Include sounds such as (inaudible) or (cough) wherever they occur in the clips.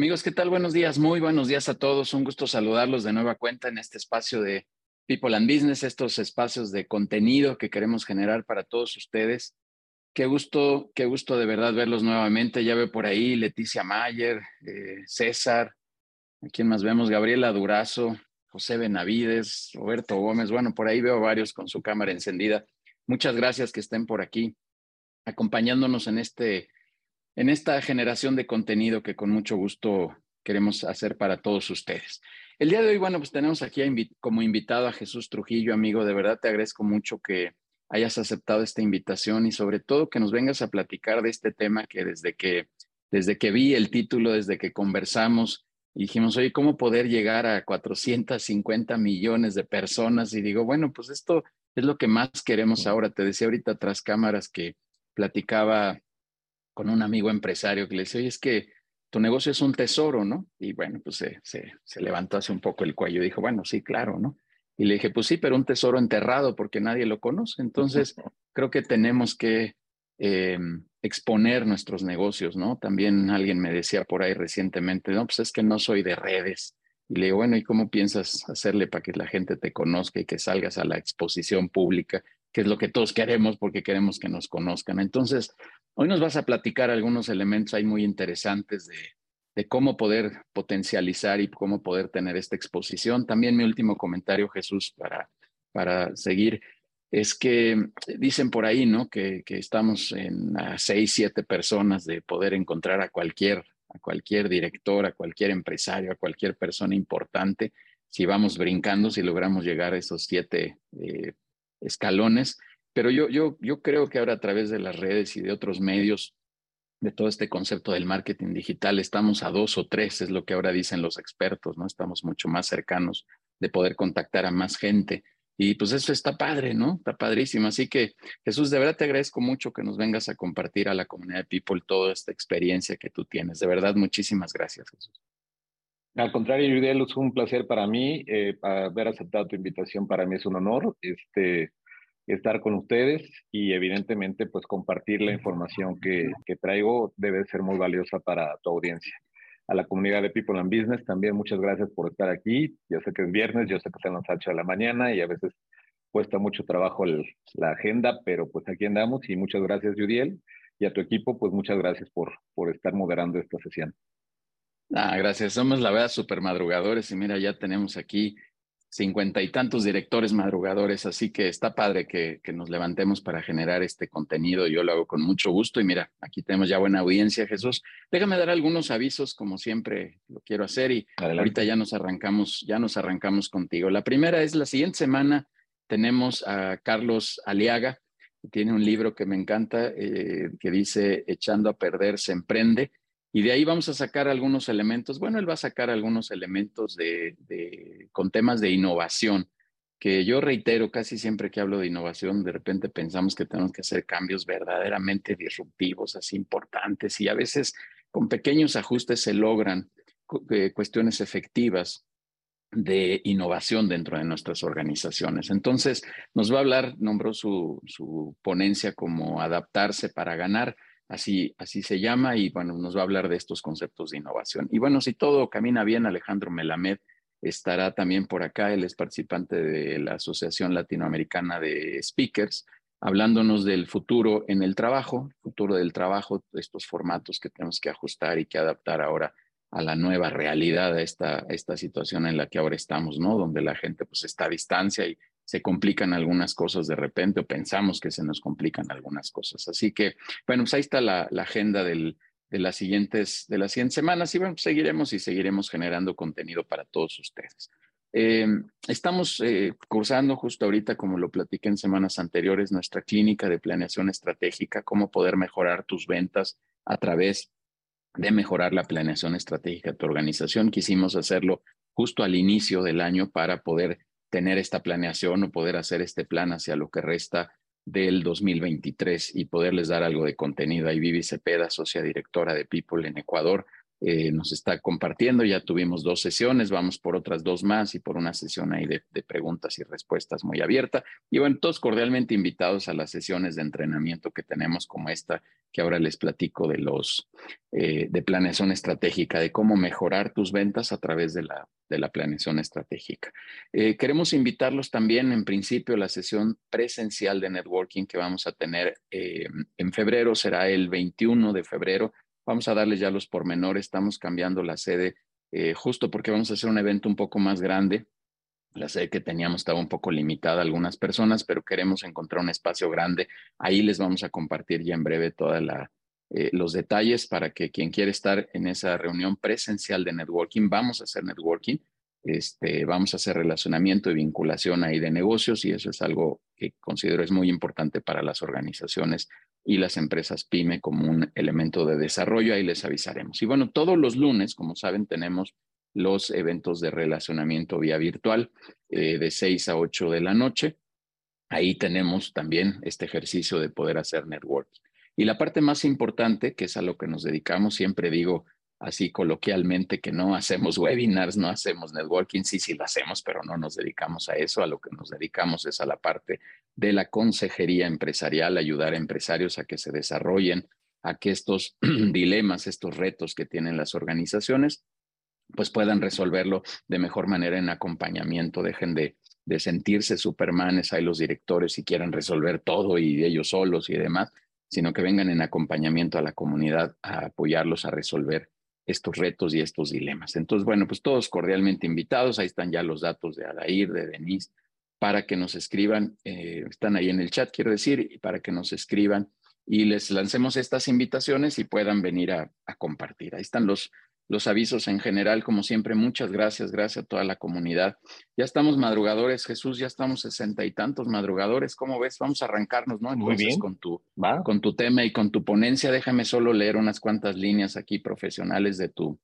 Amigos, ¿qué tal? Buenos días, muy buenos días a todos. Un gusto saludarlos de nueva cuenta en este espacio de People and Business, estos espacios de contenido que queremos generar para todos ustedes. Qué gusto, qué gusto de verdad verlos nuevamente. Ya veo por ahí Leticia Mayer, eh, César, ¿a quién más vemos? Gabriela Durazo, José Benavides, Roberto Gómez. Bueno, por ahí veo varios con su cámara encendida. Muchas gracias que estén por aquí acompañándonos en este en esta generación de contenido que con mucho gusto queremos hacer para todos ustedes. El día de hoy, bueno, pues tenemos aquí como invitado a Jesús Trujillo, amigo. De verdad te agradezco mucho que hayas aceptado esta invitación y sobre todo que nos vengas a platicar de este tema que desde que, desde que vi el título, desde que conversamos, dijimos, oye, ¿cómo poder llegar a 450 millones de personas? Y digo, bueno, pues esto es lo que más queremos ahora. Te decía ahorita tras cámaras que platicaba con un amigo empresario que le decía, oye, es que tu negocio es un tesoro, ¿no? Y bueno, pues se, se, levantó hace un poco el cuello y dijo, bueno, sí, claro, ¿no? Y le dije, pues sí, pero un tesoro enterrado porque nadie lo conoce. Entonces, (laughs) creo que tenemos que em, exponer nuestros negocios, ¿no? También alguien me decía por ahí recientemente, no, pues es que no soy de redes. Y le digo, bueno, ¿y cómo piensas hacerle para que la gente te conozca y que salgas a la exposición pública? Que es lo que todos queremos porque queremos que nos conozcan. Entonces, Hoy nos vas a platicar algunos elementos ahí muy interesantes de, de cómo poder potencializar y cómo poder tener esta exposición. También mi último comentario, Jesús, para, para seguir, es que dicen por ahí, ¿no? Que, que estamos en a seis, siete personas de poder encontrar a cualquier, a cualquier director, a cualquier empresario, a cualquier persona importante. Si vamos brincando, si logramos llegar a esos siete eh, escalones, pero yo, yo, yo creo que ahora a través de las redes y de otros medios, de todo este concepto del marketing digital, estamos a dos o tres, es lo que ahora dicen los expertos, ¿no? Estamos mucho más cercanos de poder contactar a más gente. Y pues eso está padre, ¿no? Está padrísimo. Así que Jesús, de verdad te agradezco mucho que nos vengas a compartir a la comunidad de People toda esta experiencia que tú tienes. De verdad, muchísimas gracias, Jesús. Al contrario, Yudiel, es un placer para mí. Eh, haber aceptado tu invitación para mí es un honor. Este, estar con ustedes y evidentemente pues compartir la información que, que traigo debe ser muy valiosa para tu audiencia. A la comunidad de People and Business también muchas gracias por estar aquí. Yo sé que es viernes, yo sé que son las 8 de la mañana y a veces cuesta mucho trabajo la agenda, pero pues aquí andamos y muchas gracias Judiel y a tu equipo pues muchas gracias por, por estar moderando esta sesión. Ah, gracias. Somos la verdad super madrugadores y mira, ya tenemos aquí cincuenta y tantos directores madrugadores, así que está padre que, que, nos levantemos para generar este contenido. Yo lo hago con mucho gusto y mira, aquí tenemos ya buena audiencia, Jesús. Déjame dar algunos avisos, como siempre lo quiero hacer y ahorita ya nos arrancamos, ya nos arrancamos contigo. La primera es la siguiente semana tenemos a Carlos Aliaga, que tiene un libro que me encanta, eh, que dice Echando a perder se emprende. Y de ahí vamos a sacar algunos elementos. Bueno, él va a sacar algunos elementos de, con temas de innovación, que yo reitero casi siempre que hablo de innovación, de repente pensamos que tenemos que hacer cambios verdaderamente disruptivos, así importantes, y a veces con pequeños ajustes se logran eh, cuestiones efectivas de innovación dentro de nuestras organizaciones. Entonces, nos va a hablar, nombró su, su ponencia como adaptarse para ganar Así, así se llama y bueno, nos va a hablar de estos conceptos de innovación. Y bueno, si todo camina bien, Alejandro Melamed estará también por acá. Él es participante de la Asociación Latinoamericana de Speakers, hablándonos del futuro en el trabajo, futuro del trabajo, estos formatos que tenemos que ajustar y que adaptar ahora a la nueva realidad, a esta, esta situación en la que ahora estamos, ¿no? Donde la gente pues está a distancia y se complican algunas cosas de repente o pensamos que se nos complican algunas cosas. Así que, bueno, pues ahí está la, agenda de, las siguientes, de las siguientes semanas y bueno, pues seguiremos y seguiremos generando contenido para todos ustedes. Eh, estamos eh, cursando justo ahorita, como lo platiqué en semanas anteriores, nuestra clínica de planeación estratégica, cómo poder mejorar tus ventas a través de mejorar la planeación estratégica de tu organización. Quisimos hacerlo justo al inicio del año para poder tener esta planeación o poder hacer este plan hacia lo que resta del 2023 y poderles dar algo de contenido. Ahí Vivi Cepeda, socia directora de People en Ecuador, eh, nos está compartiendo. Ya tuvimos dos sesiones, vamos por otras dos más y por una sesión ahí de, preguntas y respuestas muy abierta. Y bueno, todos cordialmente invitados a las sesiones de entrenamiento que tenemos como esta, que ahora les platico de los eh, de planeación estratégica, de cómo mejorar tus ventas a través de la, de la planeación estratégica. Eh, queremos invitarlos también, en principio, a la sesión presencial de networking que vamos a tener en febrero, será el 21 de febrero Vamos a darles ya los pormenores, estamos cambiando la sede eh, justo porque vamos a hacer un evento un poco más grande. La sede que teníamos estaba un poco limitada a algunas personas, pero queremos encontrar un espacio grande. Ahí les vamos a compartir ya en breve todos eh, los detalles para que quien quiera estar en esa reunión presencial de networking, vamos a hacer networking, este, vamos a hacer relacionamiento y vinculación ahí de negocios y eso es algo que considero es muy importante para las organizaciones y las empresas PYME como un elemento de desarrollo, ahí les avisaremos. Y bueno, todos los lunes, como saben, tenemos los eventos de relacionamiento vía virtual eh, de 6 a 8 de la noche. Ahí tenemos también este ejercicio de poder hacer networking. Y la parte más importante, que es a lo que nos dedicamos, siempre digo, así coloquialmente que no hacemos webinars, no hacemos networking, sí, sí lo hacemos, pero no nos dedicamos a eso, a lo que nos dedicamos es a la parte de la consejería empresarial, ayudar a empresarios a que se desarrollen, a que estos (clears throat) dilemas, estos retos que tienen las organizaciones, pues puedan resolverlo de mejor manera en acompañamiento, dejen de, de sentirse supermanes, hay los directores y quieren resolver todo y ellos solos y demás, sino que vengan en acompañamiento a la comunidad a apoyarlos a resolver estos retos y estos dilemas. Entonces, bueno, pues todos cordialmente invitados. Ahí están ya los datos de Adair, de Denise, para que nos escriban. Eh, están ahí en el chat, quiero decir, y para que nos escriban y les lancemos estas invitaciones y puedan venir a compartir. Ahí están los, los avisos en general. Como siempre, muchas gracias, gracias a toda la comunidad. Ya estamos madrugadores, Jesús, ya estamos sesenta y tantos madrugadores. ¿Cómo ves? Vamos a arrancarnos, ¿no? Entonces, Muy bien. Con, tu, con tu tema y con tu ponencia, déjame solo leer unas cuantas líneas aquí profesionales de tu,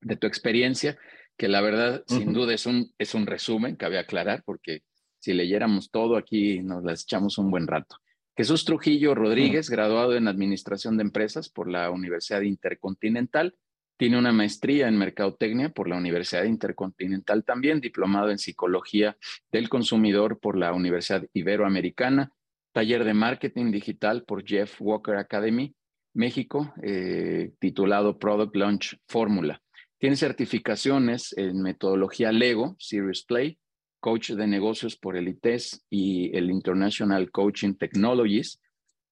de tu experiencia, que la verdad, sin duda, es un, es un resumen, cabe aclarar, porque si leyéramos todo aquí nos las echamos un buen rato. Jesús Trujillo Rodríguez, graduado en Administración de Empresas por la Universidad Intercontinental, tiene una maestría en Mercadotecnia por la Universidad Intercontinental también, diplomado en Psicología del Consumidor por la Universidad Iberoamericana, taller de Marketing Digital por Jeff Walker Academy, México, eh, titulado Product Launch Fórmula. Tiene certificaciones en metodología Lego, Serious Play, coach de negocios por el ITES y el International Coaching Technologies,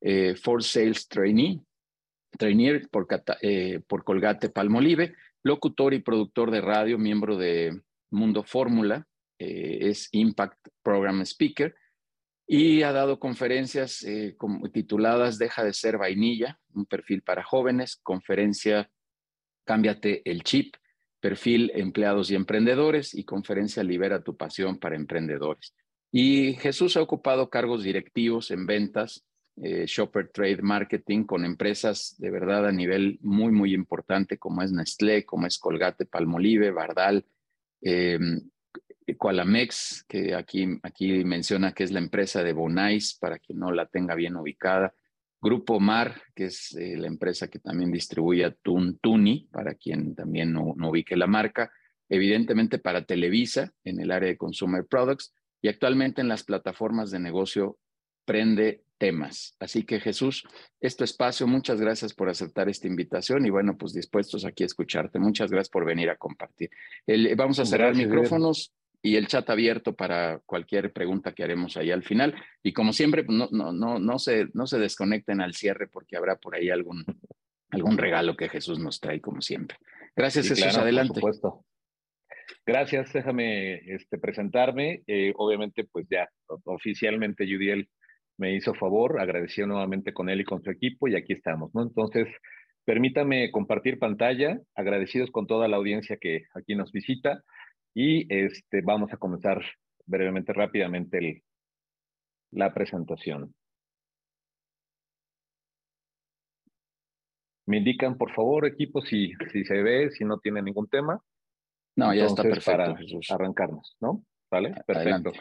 eh, for Sales Trainee, trainer por, eh, por Colgate Palmolive, locutor y productor de radio, miembro de Mundo Fórmula, eh, es Impact Program Speaker y ha dado conferencias eh, como, tituladas Deja de ser vainilla, un perfil para jóvenes, conferencia Cámbiate el chip, perfil empleados y emprendedores y conferencia Libera tu pasión para emprendedores. Y Jesús ha ocupado cargos directivos en ventas, eh, Shopper Trade Marketing con empresas de verdad a nivel muy, muy importante como es Nestlé, como es Colgate, Palmolive, Bardal, eh, Qualamex, que aquí, aquí menciona que es la empresa de Bonais, para quien no la tenga bien ubicada. Grupo Mar, que es eh, la empresa que también distribuye a Tuntuni, para quien también no, no ubique la marca. Evidentemente para Televisa en el área de Consumer Products y actualmente en las plataformas de negocio Prende temas. Así que Jesús, este espacio, muchas gracias por aceptar esta invitación y bueno, pues dispuestos aquí a escucharte. Muchas gracias por venir a compartir. vamos a cerrar micrófonos y el chat abierto para cualquier pregunta que haremos ahí al final. Y como siempre, pues no, no, no, no, se, no se desconecten al cierre porque habrá por ahí algún, algún regalo que Jesús nos trae, como siempre. Gracias, Jesús. adelante. Por supuesto. Gracias, déjame este, presentarme. Eh, obviamente, pues ya oficialmente, Judiel me hizo favor, agradeció nuevamente con él y con su equipo y aquí estamos, ¿no? Entonces, permítame compartir pantalla, agradecidos con toda la audiencia que aquí nos visita y este, vamos a comenzar brevemente, rápidamente el, la presentación. Me indican, por favor, equipo, si, si se ve, si no tiene ningún tema. No, ya está perfecto, para arrancarnos, ¿no? ¿Vale? Perfecto.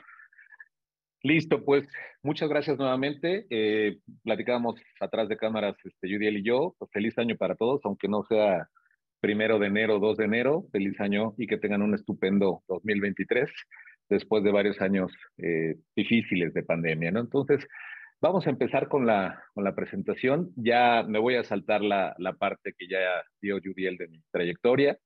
Listo, pues muchas gracias nuevamente. Eh, platicábamos atrás de cámaras, este, Judiel y yo. Pues, feliz año para todos, aunque no sea primero de enero, 2 de enero. Feliz año y que tengan un estupendo 2023 después de varios años eh, difíciles de pandemia, ¿no? Entonces, vamos a empezar con la, con la presentación. Ya me voy a saltar la, la parte que ya dio Judiel de mi trayectoria.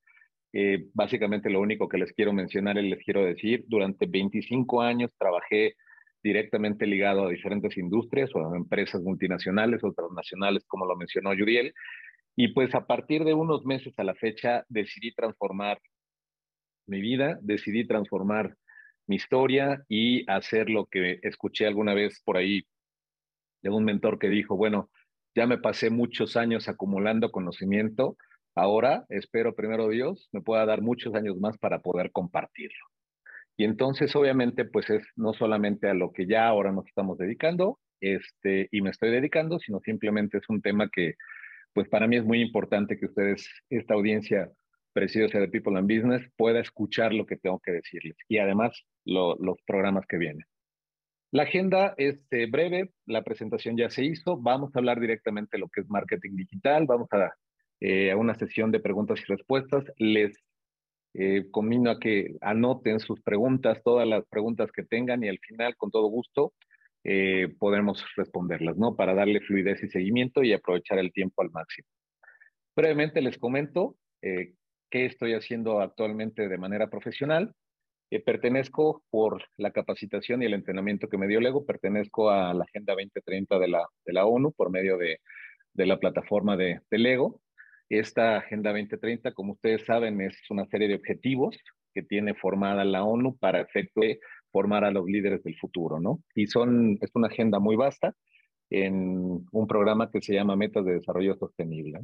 Eh, básicamente lo único que les quiero mencionar y les quiero decir, durante 25 años trabajé directamente ligado a diferentes industrias o a empresas multinacionales o transnacionales, como lo mencionó Judiel. Y pues a partir de unos meses a la fecha decidí transformar mi vida, decidí transformar mi historia y hacer lo que escuché alguna vez por ahí de un mentor que dijo, bueno, ya me pasé muchos años acumulando conocimiento, ahora espero primero Dios me pueda dar muchos años más para poder compartirlo. Y entonces obviamente pues es no solamente a lo que ya ahora nos estamos dedicando, este, y me estoy dedicando, sino simplemente es un tema que pues para mí es muy importante que ustedes, esta audiencia preciosa de People and Business, pueda escuchar lo que tengo que decirles y además los programas que vienen. La agenda es eh, breve, la presentación ya se hizo, vamos a hablar directamente de lo que es marketing digital, vamos a, eh, a una sesión de preguntas y respuestas. Les eh, conmino a que anoten sus preguntas, todas las preguntas que tengan y al final, con todo gusto, eh, podremos responderlas, ¿no? Para darle fluidez y seguimiento y aprovechar el tiempo al máximo. Brevemente les comento qué estoy haciendo actualmente de manera profesional. Eh, pertenezco por la capacitación y el entrenamiento que me dio Lego, pertenezco a la Agenda 2030 de la, de la ONU por medio de, de la plataforma de, de, Lego. Esta Agenda 2030, como ustedes saben, es una serie de objetivos que tiene formada la ONU para efecto de formar a los líderes del futuro, ¿no? Y son, es una agenda muy vasta en un programa que se llama Metas de Desarrollo Sostenible.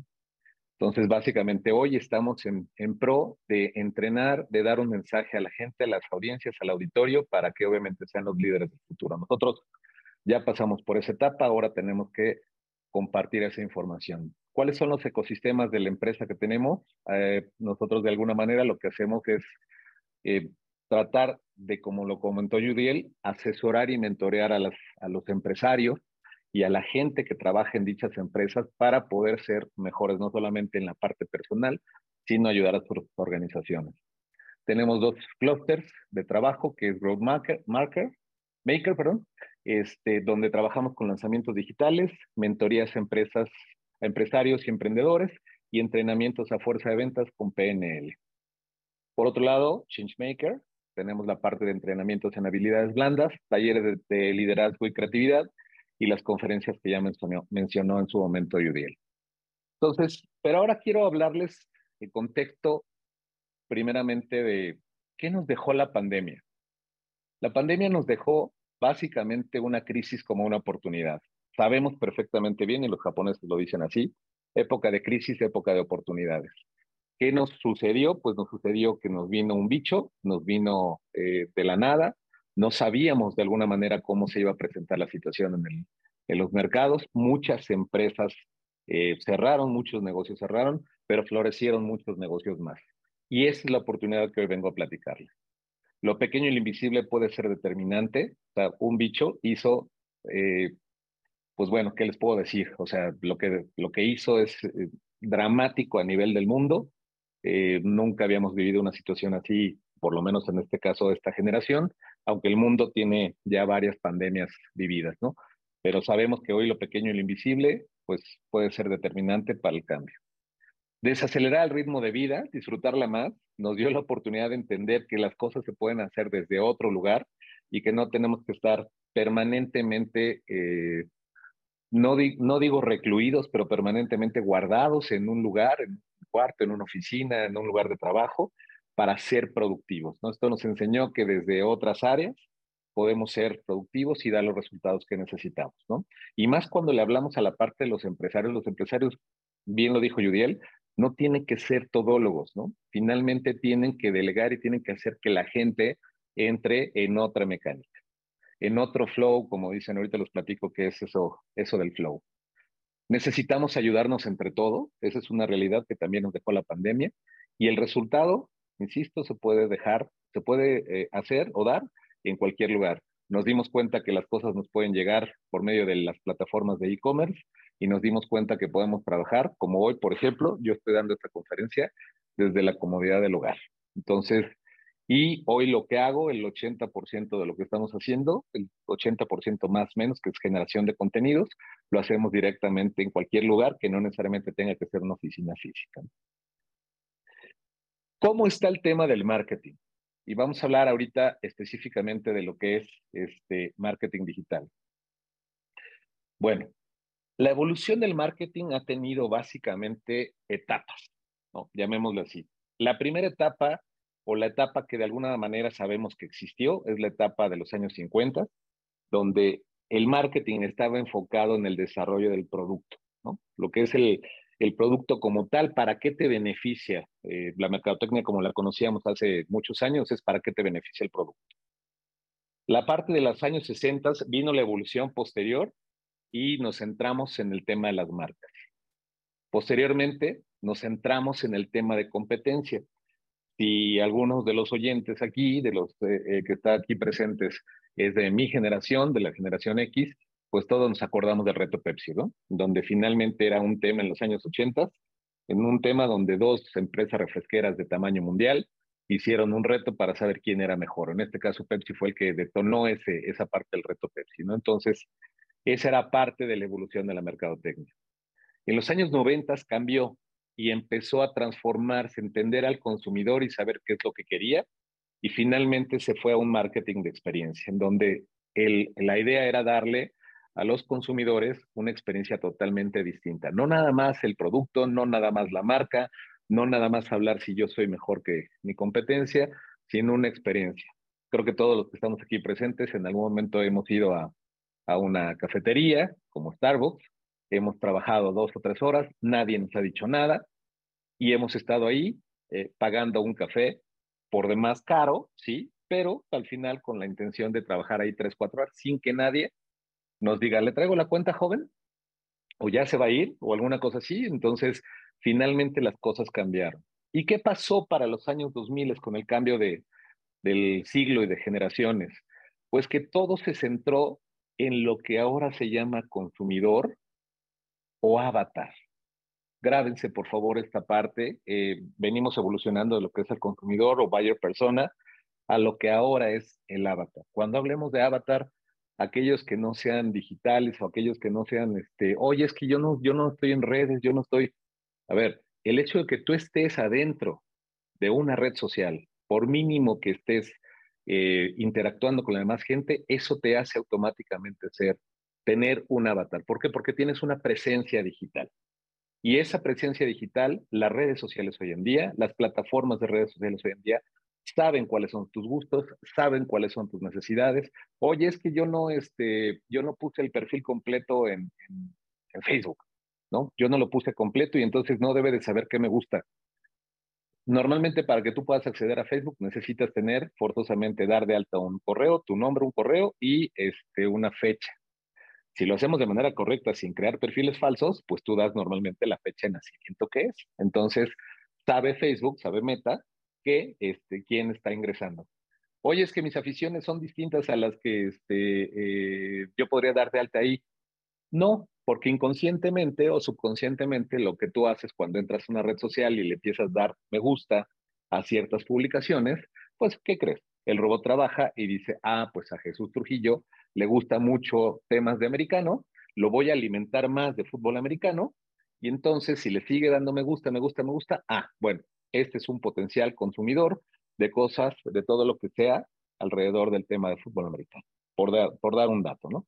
Entonces, básicamente hoy estamos en, en, pro de entrenar, de dar un mensaje a la gente, a las audiencias, al auditorio, para que obviamente sean los líderes del futuro. Nosotros ya pasamos por esa etapa, ahora tenemos que compartir esa información. ¿Cuáles son los ecosistemas de la empresa que tenemos? Eh, nosotros de alguna manera lo que hacemos es eh, tratar de, como lo comentó Judiel, asesorar y mentorear a, las, a los empresarios y a la gente que trabaja en dichas empresas para poder ser mejores, no solamente en la parte personal, sino ayudar a sus organizaciones. Tenemos dos clusters de trabajo, que es Growth Marker, Marker, Maker, perdón, este, donde trabajamos con lanzamientos digitales, mentorías a empresas, a empresarios y emprendedores y entrenamientos a fuerza de ventas con PNL. Por otro lado, Changemaker, tenemos la parte de entrenamientos en habilidades blandas, talleres de, de liderazgo y creatividad, y las conferencias que ya mencionó, mencionó en su momento Yudiel. Entonces, pero ahora quiero hablarles el contexto primeramente de qué nos dejó la pandemia. La pandemia nos dejó básicamente una crisis como una oportunidad. Sabemos perfectamente bien, y los japoneses lo dicen así, época de crisis, época de oportunidades. ¿Qué nos sucedió? Pues nos sucedió que nos vino un bicho, nos vino eh, de la nada, no sabíamos de alguna manera cómo se iba a presentar la situación en, el, en los mercados. Muchas empresas eh, cerraron, muchos negocios cerraron, pero florecieron muchos negocios más. Y esa es la oportunidad que hoy vengo a platicarles. Lo pequeño y lo invisible puede ser determinante. O sea, un bicho hizo, eh, pues bueno, ¿qué les puedo decir? O sea, lo que, lo que hizo es eh, dramático a nivel del mundo. nunca habíamos vivido una situación así, por lo menos en este caso de esta generación aunque el mundo tiene ya varias pandemias vividas, ¿no? Pero sabemos que hoy lo pequeño y lo invisible, pues puede ser determinante para el cambio. Desacelerar el ritmo de vida, disfrutarla más, nos dio la oportunidad de entender que las cosas se pueden hacer desde otro lugar y que no tenemos que estar permanentemente, eh, no, no digo recluidos, pero permanentemente guardados en un lugar, en un cuarto, en una oficina, en un lugar de trabajo, para ser productivos. ¿no? Esto nos enseñó que desde otras áreas podemos ser productivos y dar los resultados que necesitamos. ¿no? Y más cuando le hablamos a la parte de los empresarios, los empresarios, bien lo dijo Judiel, no tienen que ser todólogos, ¿no? Finalmente tienen que delegar y tienen que hacer que la gente entre en otra mecánica, en otro flow, como dicen ahorita los platico que es eso, eso del flow. Necesitamos ayudarnos entre todos, esa es una realidad que también nos dejó la pandemia, y el resultado insisto, se puede dejar, se puede eh, hacer o dar en cualquier lugar. Nos dimos cuenta que las cosas nos pueden llegar por medio de las plataformas de e-commerce y nos dimos cuenta que podemos trabajar, como hoy, por ejemplo, yo estoy dando esta conferencia desde la comodidad del hogar. Entonces, y hoy lo que hago, el 80% de lo que estamos haciendo, el 80% más menos, que es generación de contenidos, lo hacemos directamente en cualquier lugar que no necesariamente tenga que ser una oficina física. ¿Cómo está el tema del marketing? Y vamos a hablar ahorita específicamente de lo que es este marketing digital. Bueno, la evolución del marketing ha tenido básicamente etapas, llamémoslo así. La primera etapa o la etapa que de alguna manera sabemos que existió es la etapa de los años 50, donde el marketing estaba enfocado en el desarrollo del producto, ¿no? Lo que es el, el producto como tal, ¿para qué te beneficia? Eh, la mercadotecnia como la conocíamos hace muchos años es para qué te beneficia el producto. La parte de los años 60 vino la evolución posterior y nos centramos en el tema de las marcas. Posteriormente nos centramos en el tema de competencia. Si algunos de los oyentes aquí, de los eh, eh, que están aquí presentes, es de mi generación, de la generación X, pues todos nos acordamos del reto Pepsi, ¿no? Donde finalmente era un tema en los años 80, en un tema donde dos empresas refresqueras de tamaño mundial hicieron un reto para saber quién era mejor. En este caso, Pepsi fue el que detonó ese, esa parte del reto Pepsi, ¿no? Entonces, esa era parte de la evolución de la mercadotecnia. En los años 90 cambió y empezó a transformarse, entender al consumidor y saber qué es lo que quería. Y finalmente se fue a un marketing de experiencia, en donde el, la idea era darle a los consumidores una experiencia totalmente distinta. No nada más el producto, no nada más la marca, no nada más hablar si yo soy mejor que mi competencia, sino una experiencia. Creo que todos los que estamos aquí presentes en algún momento hemos ido a, a una cafetería como Starbucks, hemos trabajado dos o tres horas, nadie nos ha dicho nada y hemos estado ahí eh, pagando un café por demás caro, sí, pero al final con la intención de trabajar ahí tres, cuatro horas sin que nadie nos diga, ¿le traigo la cuenta joven? ¿O ya se va a ir? ¿O alguna cosa así? Entonces, finalmente las cosas cambiaron. ¿Y qué pasó para los años 2000 con el cambio de, del siglo y de generaciones? Pues que todo se centró en lo que ahora se llama consumidor o avatar. Grábense, por favor, esta parte. Eh, venimos evolucionando de lo que es el consumidor o buyer persona a lo que ahora es el avatar. Cuando hablemos de avatar, aquellos que no sean digitales o aquellos que no sean, este, oye, es que yo no, yo no estoy en redes, yo no estoy. A ver, el hecho de que tú estés adentro de una red social, por mínimo que estés eh, interactuando con la demás gente, eso te hace automáticamente ser, tener un avatar. ¿Por qué? Porque tienes una presencia digital. Y esa presencia digital, las redes sociales hoy en día, las plataformas de redes sociales hoy en día, saben cuáles son tus gustos, saben cuáles son tus necesidades. Oye, es que yo no, este, yo no puse el perfil completo en, Facebook, ¿no? Yo no lo puse completo y entonces no debe de saber qué me gusta. Normalmente para que tú puedas acceder a Facebook necesitas tener forzosamente dar de alta un correo, tu nombre, un correo y este, una fecha. Si lo hacemos de manera correcta sin crear perfiles falsos, pues tú das normalmente la fecha de nacimiento que es. Entonces, sabe Facebook, sabe Meta, que este, quién está ingresando. Oye, es que mis aficiones son distintas a las que este, eh, yo podría dar de alta ahí. No, porque inconscientemente o subconscientemente lo que tú haces cuando entras a una red social y le empiezas a dar me gusta a ciertas publicaciones, pues, ¿qué crees? El robot trabaja y dice, ah, pues a Jesús Trujillo le gusta mucho temas de americano, lo voy a alimentar más de fútbol americano, y entonces si le sigue dando me gusta, me gusta, me gusta, ah, bueno, este es un potencial consumidor de cosas, de todo lo que sea alrededor del tema de fútbol americano, por dar, por dar un dato, ¿no?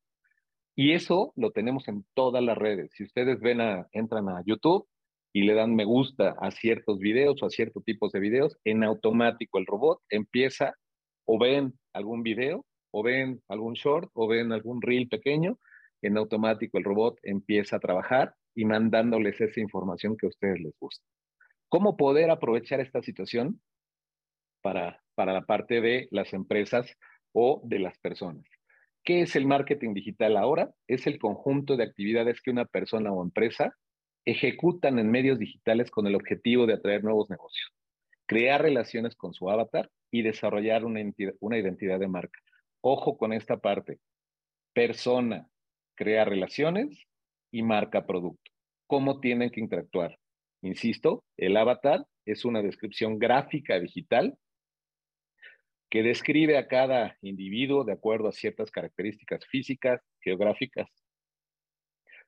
Y eso lo tenemos en todas las redes. Si ustedes ven a, entran a YouTube y le dan me gusta a ciertos videos o a ciertos tipos de videos, en automático el robot empieza o ven algún video o ven algún short o ven algún reel pequeño, en automático el robot empieza a trabajar y mandándoles esa información que a ustedes les gusta. ¿Cómo poder aprovechar esta situación para, para la parte de las empresas o de las personas? ¿Qué es el marketing digital ahora? Es el conjunto de actividades que una persona o empresa ejecutan en medios digitales con el objetivo de atraer nuevos negocios, crear relaciones con su avatar y desarrollar una, una identidad de marca. Ojo con esta parte. Persona crea relaciones, y marca producto. ¿Cómo tienen que interactuar? Insisto, el avatar es una descripción gráfica digital que describe a cada individuo de acuerdo a ciertas características físicas, geográficas,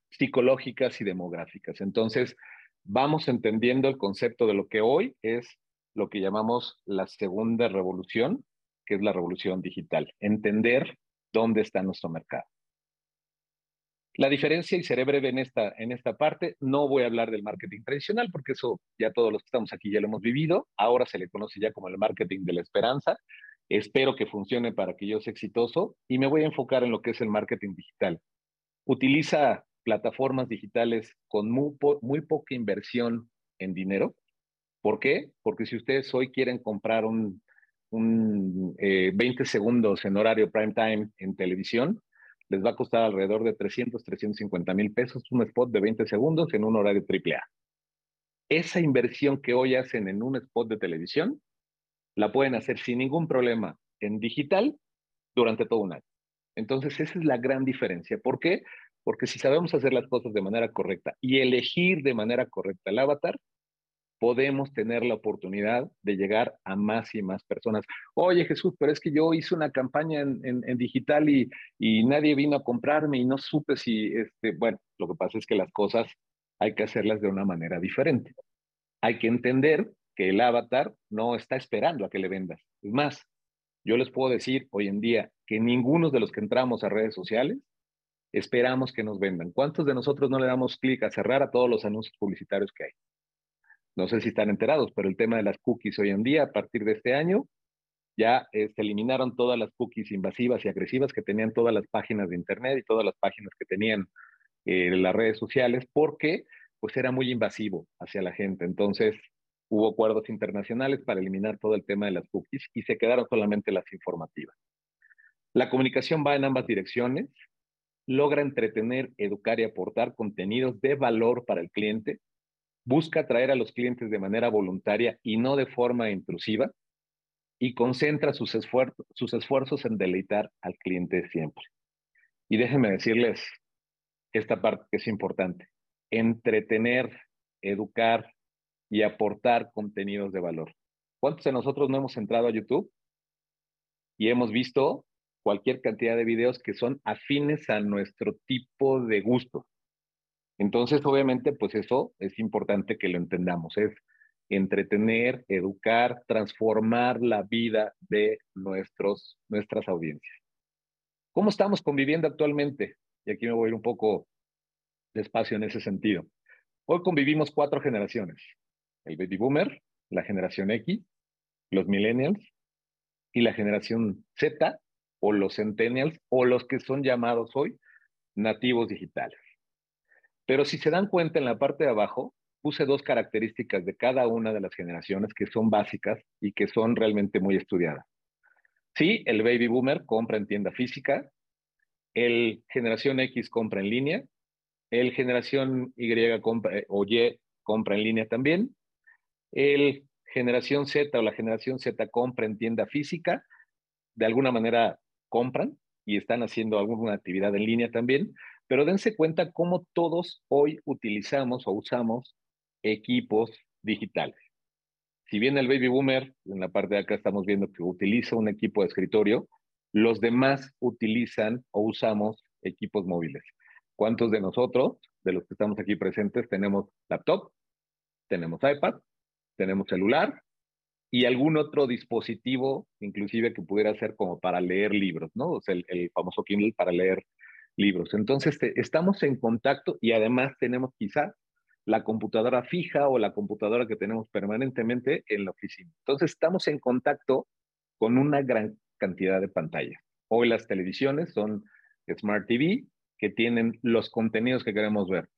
psicológicas y demográficas. Entonces, vamos entendiendo el concepto de lo que hoy es lo que llamamos la segunda revolución, que es la revolución digital. Entender dónde está nuestro mercado. La diferencia, y seré breve en esta, en esta parte, no voy a hablar del marketing tradicional, porque eso ya todos los que estamos aquí ya lo hemos vivido. Ahora se le conoce ya como el marketing de la esperanza. Espero que funcione para que yo sea exitoso y me voy a enfocar en lo que es el marketing digital. Utiliza plataformas digitales con muy, muy poca inversión en dinero. ¿Por qué? Porque si ustedes hoy quieren comprar un, un 20 eh, segundos en horario prime time en televisión, les va a costar alrededor de 300, 350 mil pesos un spot de 20 segundos en un horario AAA. Esa inversión que hoy hacen en un spot de televisión, la pueden hacer sin ningún problema en digital durante todo un año. Entonces, esa es la gran diferencia. ¿Por qué? Porque si sabemos hacer las cosas de manera correcta y elegir de manera correcta el avatar, podemos tener la oportunidad de llegar a más y más personas. Oye Jesús, pero es que yo hice una campaña en, digital y, y, nadie vino a comprarme y no supe si, este, bueno, lo que pasa es que las cosas hay que hacerlas de una manera diferente. Hay que entender que el avatar no está esperando a que le vendas. Es más, yo les puedo decir hoy en día que ninguno de los que entramos a redes sociales esperamos que nos vendan. ¿Cuántos de nosotros no le damos clic a cerrar a todos los anuncios publicitarios que hay? No sé si están enterados, pero el tema de las cookies hoy en día, a partir de este año, ya eh, se eliminaron todas las cookies invasivas y agresivas que tenían todas las páginas de Internet y todas las páginas que tenían eh, las redes sociales, porque pues era muy invasivo hacia la gente. Entonces, hubo acuerdos internacionales para eliminar todo el tema de las cookies y se quedaron solamente las informativas. La comunicación va en ambas direcciones, logra entretener, educar y aportar contenidos de valor para el cliente busca atraer a los clientes de manera voluntaria y no de forma intrusiva, y concentra sus, sus esfuerzos en deleitar al cliente siempre. Y déjenme decirles esta parte que es importante. Entretener, educar y aportar contenidos de valor. ¿Cuántos de nosotros no hemos entrado a YouTube y hemos visto cualquier cantidad de videos que son afines a nuestro tipo de gusto? Entonces, obviamente, pues eso es importante que lo entendamos, es entretener, educar, transformar la vida de nuestros, nuestras audiencias. ¿Cómo estamos conviviendo actualmente? Y aquí me voy a ir un poco despacio en ese sentido. Hoy convivimos cuatro generaciones. El baby boomer, la generación X, los millennials y la generación Z o los centennials o los que son llamados hoy nativos digitales. Pero si se dan cuenta en la parte de abajo, puse dos características de cada una de las generaciones que son básicas y que son realmente muy estudiadas. Sí, el baby boomer compra en tienda física, el generación X compra en línea, el generación Y compra, eh, o Y compra en línea también, el generación Z o la generación Z compra en tienda física, de alguna manera compran y están haciendo alguna actividad en línea también, pero dense cuenta cómo todos hoy utilizamos o usamos equipos digitales. Si bien el baby boomer, en la parte de acá estamos viendo que utiliza un equipo de escritorio, los demás utilizan o usamos equipos móviles. ¿Cuántos de nosotros, de los que estamos aquí presentes, tenemos laptop, tenemos iPad, tenemos celular y algún otro dispositivo, inclusive que pudiera ser como para leer libros, ¿no? O sea, el, el famoso Kindle para leer libros. Entonces, estamos en contacto y además tenemos quizá la computadora fija o la computadora que tenemos permanentemente en la oficina. Entonces, estamos en contacto con una gran cantidad de pantallas. Hoy las televisiones son Smart TV que tienen los contenidos que queremos ver.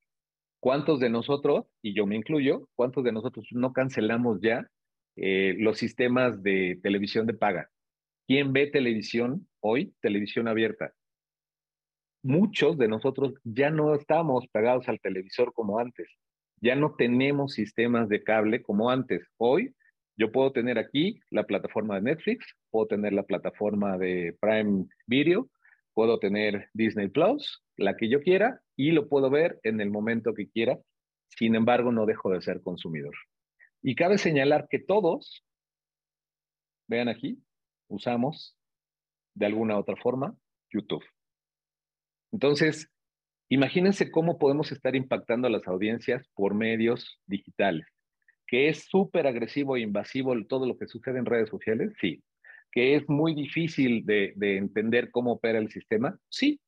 ¿Cuántos de nosotros, y yo me incluyo, cuántos de nosotros no cancelamos ya eh, los sistemas de televisión de paga? ¿Quién ve televisión hoy? Televisión abierta muchos de nosotros ya no estamos pegados al televisor como antes. Ya no tenemos sistemas de cable como antes. Hoy yo puedo tener aquí la plataforma de Netflix, puedo tener la plataforma de Prime Video puedo tener Disney Plus, la que yo quiera, y lo puedo ver en el momento que quiera. Sin embargo, no dejo de ser consumidor. Y cabe señalar que todos, vean aquí, usamos de alguna otra forma YouTube. Entonces, imagínense cómo podemos estar impactando a las audiencias por medios digitales. ¿Que es súper agresivo e invasivo todo lo que sucede en redes sociales? Sí. ¿Que es muy difícil de, de entender cómo opera el sistema? Sí.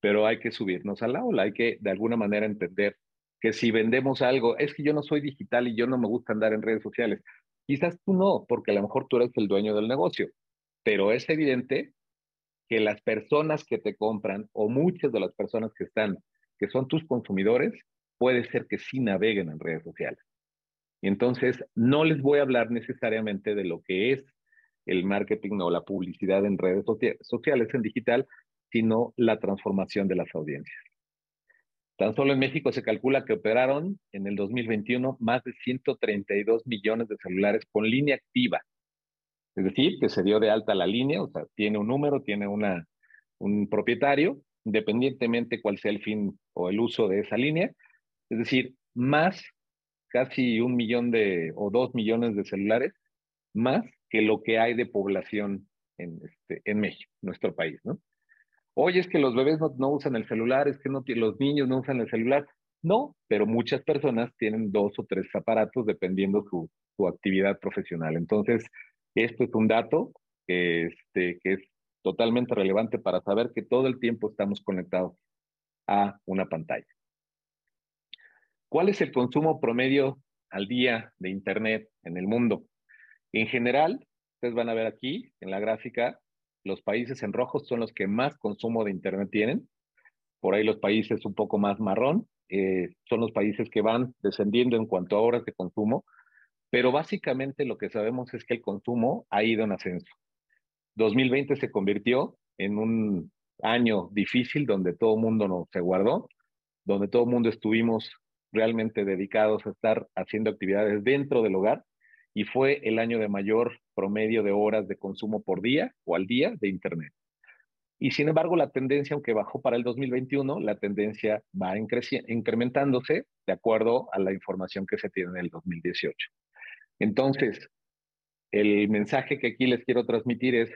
Pero hay que subirnos al aula, hay que de alguna manera entender que si vendemos algo, es que yo no soy digital y yo no me gusta andar en redes sociales. Quizás tú no, porque a lo mejor tú eres el dueño del negocio, pero es evidente que las personas que te compran o muchas de las personas que están, que son tus consumidores, puede ser que sí naveguen en redes sociales. Y entonces, no les voy a hablar necesariamente de lo que es el marketing o la publicidad en redes sociales, en digital, sino la transformación de las audiencias. Tan solo en México se calcula que operaron en el 2021 más de 132 millones de celulares con línea activa. Es decir, que se dio de alta la línea, o sea, tiene un número, tiene una, un propietario, independientemente cuál sea el fin o el uso de esa línea. Es decir, más casi un millón de o dos millones de celulares, más que lo que hay de población en, este, en México, nuestro país, ¿no? Oye, es que los bebés no, usan el celular, es que no, los niños no usan el celular. No, pero muchas personas tienen dos o tres aparatos dependiendo su, su actividad profesional. Entonces, esto es un dato que, este, que es totalmente relevante para saber que todo el tiempo estamos conectados a una pantalla. ¿Cuál es el consumo promedio al día de Internet en el mundo? En general, ustedes van a ver aquí en la gráfica los países en rojo son los que más consumo de Internet tienen. Por ahí los países un poco más marrón eh, son los países que van descendiendo en cuanto a horas de consumo. Pero básicamente lo que sabemos es que el consumo ha ido en ascenso. 2020 se convirtió en un año difícil donde todo el mundo nos se guardó, donde todo el mundo estuvimos realmente dedicados a estar haciendo actividades dentro del hogar y fue el año de mayor promedio de horas de consumo por día o al día de Internet. Y sin embargo, la tendencia, aunque bajó para el 2021, la tendencia va incrementándose de acuerdo a la información que se tiene en el 2018. Entonces, el mensaje que aquí les quiero transmitir es,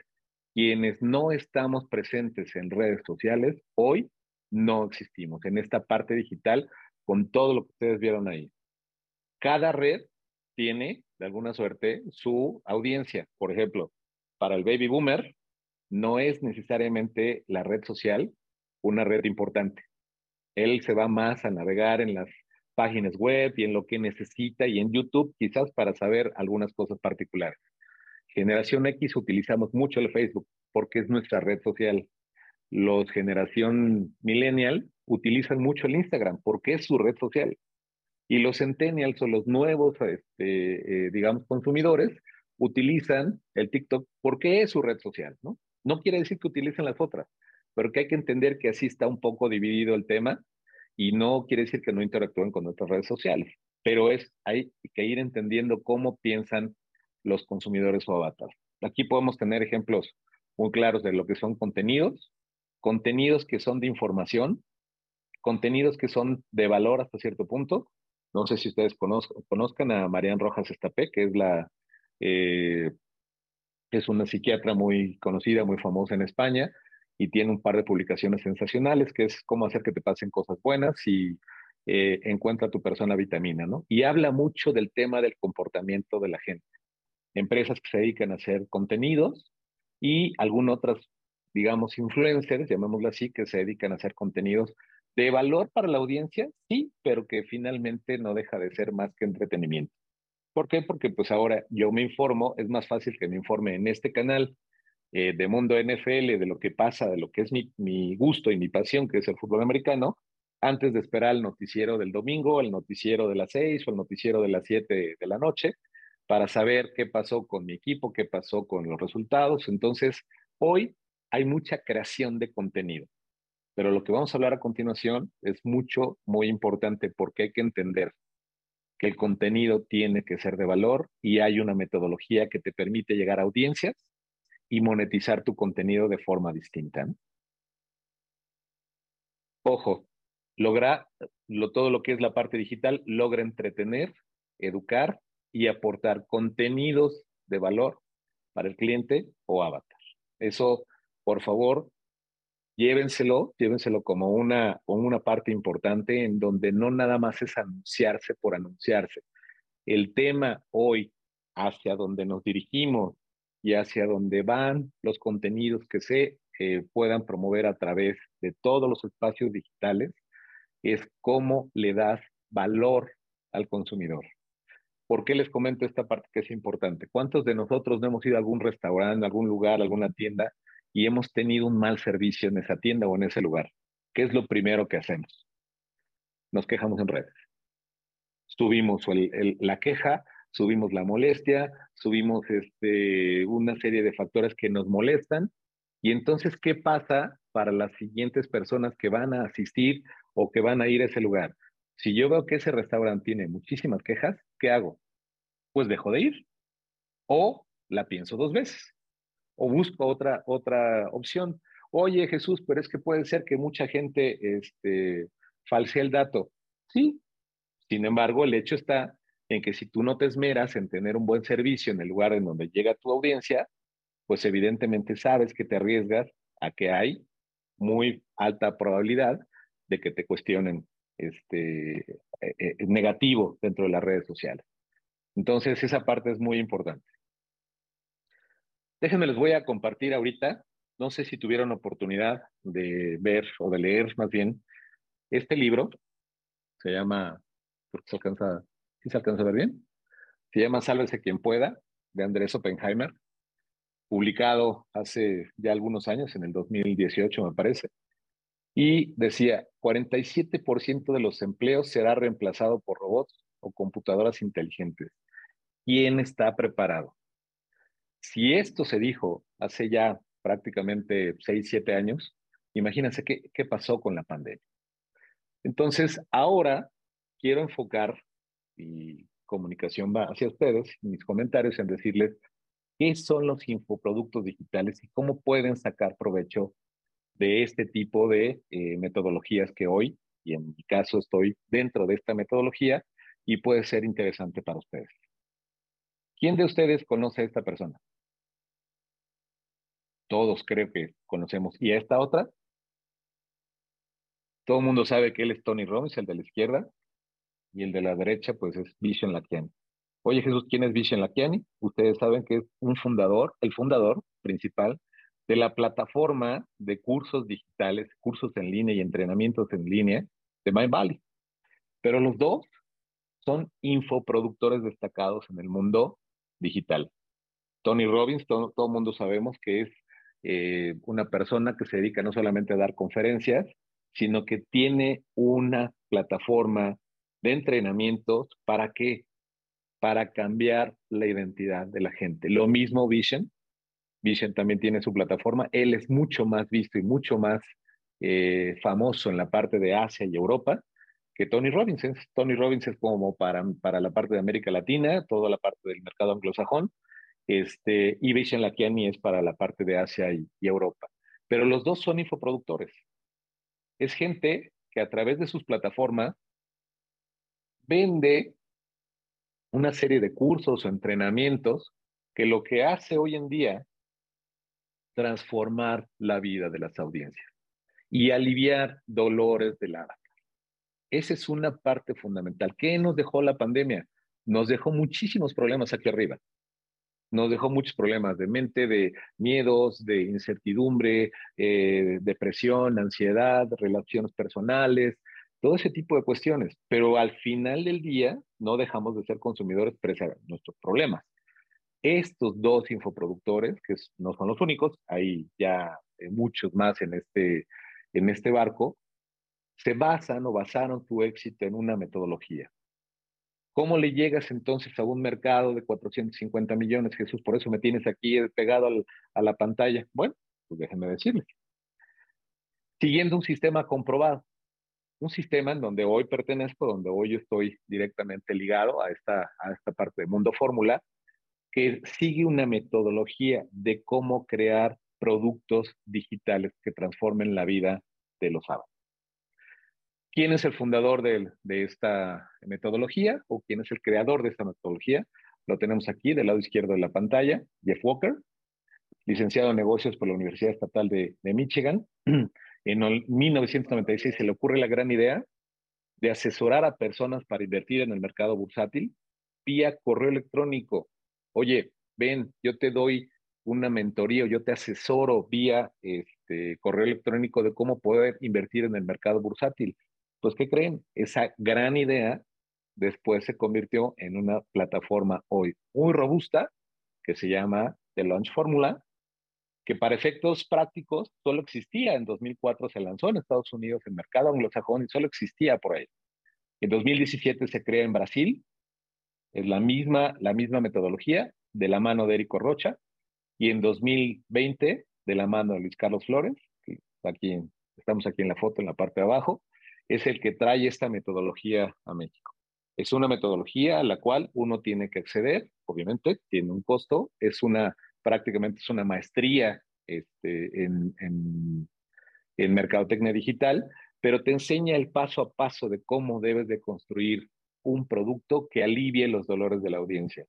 quienes no estamos presentes en redes sociales, hoy no existimos en esta parte digital con todo lo que ustedes vieron ahí. Cada red tiene de alguna suerte su audiencia. Por ejemplo, para el baby boomer no es necesariamente la red social una red importante. Él se va más a navegar en las páginas web y en lo que necesita y en YouTube quizás para saber algunas cosas particulares. Generación X utilizamos mucho el Facebook porque es nuestra red social. Los generación millennial utilizan mucho el Instagram porque es su red social. Y los centennials o los nuevos, este, eh, digamos, consumidores utilizan el TikTok porque es su red social, ¿no? No quiere decir que utilicen las otras, pero que hay que entender que así está un poco dividido el tema y no quiere decir que no interactúen con otras redes sociales, pero es hay que ir entendiendo cómo piensan los consumidores o avatars. Aquí podemos tener ejemplos muy claros de lo que son contenidos, contenidos que son de información, contenidos que son de valor hasta cierto punto no sé si ustedes conozcan a Marian Rojas Estapé, que es la eh, es una psiquiatra muy conocida, muy famosa en España y tiene un par de publicaciones sensacionales, que es cómo hacer que te pasen cosas buenas y eh, encuentra tu persona vitamina, ¿no? Y habla mucho del tema del comportamiento de la gente. Empresas que se dedican a hacer contenidos y algunas otras, digamos, influencers, llamémoslo así, que se dedican a hacer contenidos de valor para la audiencia, sí, pero que finalmente no deja de ser más que entretenimiento. ¿Por qué? Porque pues ahora yo me informo, es más fácil que me informe en este canal eh, de Mundo NFL, de lo que pasa, de lo que es mi, mi gusto y mi pasión, que es el fútbol americano, antes de esperar el noticiero del domingo, el noticiero de las seis o el noticiero de las siete de la noche, para saber qué pasó con mi equipo, qué pasó con los resultados. Entonces, hoy hay mucha creación de contenido. Pero lo que vamos a hablar a continuación es mucho, muy importante porque hay que entender que el contenido tiene que ser de valor y hay una metodología que te permite llegar a audiencias y monetizar tu contenido de forma distinta. Ojo, logra todo lo que es la parte digital, logra entretener, educar y aportar contenidos de valor para el cliente o avatar. Eso, por favor, llévenselo, llévenselo como una, como una parte importante en donde no nada más es anunciarse por anunciarse. El tema hoy hacia donde nos dirigimos y hacia donde van los contenidos que se eh, puedan promover a través de todos los espacios digitales es cómo le das valor al consumidor. ¿Por qué les comento esta parte que es importante? ¿Cuántos de nosotros no hemos ido a algún restaurante, algún lugar, alguna tienda y hemos tenido un mal servicio en esa tienda o en ese lugar? ¿Qué es lo primero que hacemos? Nos quejamos en redes. Subimos la queja, subimos la molestia, subimos este, una serie de factores que nos molestan. Y entonces, ¿qué pasa para las siguientes personas que van a asistir o que van a ir a ese lugar? Si yo veo que ese restaurante tiene muchísimas quejas, ¿qué hago? Pues dejo de ir. O la pienso dos veces. O busco otra, otra opción. Oye, Jesús, pero es que puede ser que mucha gente este, falsee el dato. Sí. Sin embargo, el hecho está en que si tú no te esmeras en tener un buen servicio en el lugar en donde llega tu audiencia, pues evidentemente sabes que te arriesgas a que hay muy alta probabilidad de que te cuestionen este, eh, eh, negativo dentro de las redes sociales. Entonces, esa parte es muy importante. Déjenme, les voy a compartir ahorita, no sé si tuvieron oportunidad de ver o de leer más bien este libro, se llama, porque se alcanza ¿Sí se alcanza a ver bien? Se llama Sálvese quien pueda, de Andrés Oppenheimer, publicado hace ya algunos años, en el 2018 me parece. Y decía, 47% de los empleos será reemplazado por robots o computadoras inteligentes. ¿Quién está preparado? Si esto se dijo hace ya prácticamente 6, 7 años, imagínense qué, qué pasó con la pandemia. Entonces, ahora quiero enfocar y comunicación va hacia ustedes, mis comentarios en decirles qué son los infoproductos digitales y cómo pueden sacar provecho de este tipo de eh, metodologías que hoy, y en mi caso estoy dentro de esta metodología, y puede ser interesante para ustedes. ¿Quién de ustedes conoce a esta persona? Todos creo que conocemos. ¿Y a esta otra? Todo el mundo sabe que él es Tony Robbins, el de la izquierda y el de la derecha pues es Vision Lakiani. Oye Jesús, ¿quién es Vision Lakiani? Ustedes saben que es un fundador, el fundador principal de la plataforma de cursos digitales, cursos en línea y entrenamientos en línea de MyValley. Pero los dos son infoproductores destacados en el mundo digital. Tony Robbins, todo el mundo sabemos que es eh, una persona que se dedica no solamente a dar conferencias, sino que tiene una plataforma de entrenamientos. ¿Para qué? Para cambiar la identidad de la gente. Lo mismo Vision. Vision también tiene su plataforma. Él es mucho más visto y mucho más eh, famoso en la parte de Asia y Europa que Tony Robbins. Tony Robbins es como para, para la parte de América Latina, toda la parte del mercado anglosajón. Este, y Vision Lakiani es para la parte de Asia y, y Europa. Pero los dos son infoproductores. Es gente que a través de sus plataformas vende una serie de cursos o entrenamientos que lo que hace hoy en día transformar la vida de las audiencias y aliviar dolores del avatar. Esa es una parte fundamental. ¿Qué nos dejó la pandemia? Nos dejó muchísimos problemas aquí arriba. Nos dejó muchos problemas de mente, de miedos, de incertidumbre, eh, depresión, ansiedad, relaciones personales, todo ese tipo de cuestiones. Pero al final del día no dejamos de ser consumidores pese a nuestros problemas. Estos dos infoproductores, que no son los únicos, hay ya eh, muchos más en este, en este barco, se basan o basaron tu éxito en una metodología. ¿Cómo le llegas entonces a un mercado de 450 millones, Jesús? Por eso me tienes aquí pegado a la pantalla. Bueno, pues déjenme decirles. Siguiendo un sistema comprobado un sistema en donde hoy pertenezco, donde hoy estoy directamente ligado a esta, a esta parte de Mundo Fórmula, que sigue una metodología de cómo crear productos digitales que transformen la vida de los sábados. ¿Quién es el fundador de, de esta metodología o quién es el creador de esta metodología? Lo tenemos aquí del lado izquierdo de la pantalla, Jeff Walker, licenciado en negocios por la Universidad Estatal de, de Michigan. (clears throat) En 1996 se le ocurre la gran idea de asesorar a personas para invertir en el mercado bursátil vía correo electrónico. Oye, ven, yo te doy una mentoría, yo te asesoro vía este, correo electrónico de cómo poder invertir en el mercado bursátil. Pues, ¿qué creen? Esa gran idea después se convirtió en una plataforma hoy muy robusta que se llama The Launch Formula, que para efectos prácticos solo existía en 2004, se lanzó en Estados Unidos, en mercado anglosajón y solo existía por ahí. En 2017 se crea en Brasil, es la misma, la misma metodología de la mano de Érico Rocha, y en 2020 de la mano de Luis Carlos Flores, que aquí, estamos aquí en la foto en la parte de abajo, es el que trae esta metodología a México. Es una metodología a la cual uno tiene que acceder, obviamente, tiene un costo, es una, prácticamente es una maestría este, en, en, mercadotecnia digital, pero te enseña el paso a paso de cómo debes de construir un producto que alivie los dolores de la audiencia.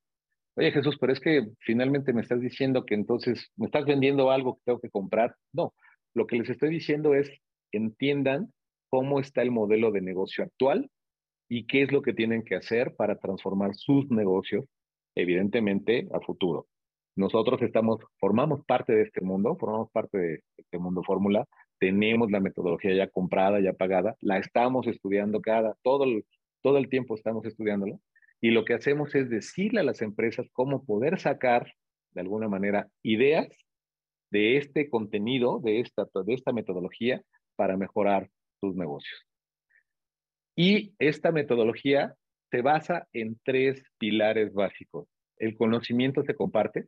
Oye Jesús, pero es que finalmente me estás diciendo que entonces me estás vendiendo algo que tengo que comprar. No, lo que les estoy diciendo es entiendan cómo está el modelo de negocio actual y qué es lo que tienen que hacer para transformar sus negocios, evidentemente, a futuro. Nosotros estamos, formamos parte de este mundo, formamos parte de este mundo fórmula, tenemos la metodología ya comprada, ya pagada, la estamos estudiando cada, todo el, todo el tiempo estamos estudiándola, y lo que hacemos es decirle a las empresas cómo poder sacar, de alguna manera, ideas de este contenido, de esta, de esta metodología, para mejorar tus negocios. Y esta metodología se basa en tres pilares básicos. El conocimiento se comparte,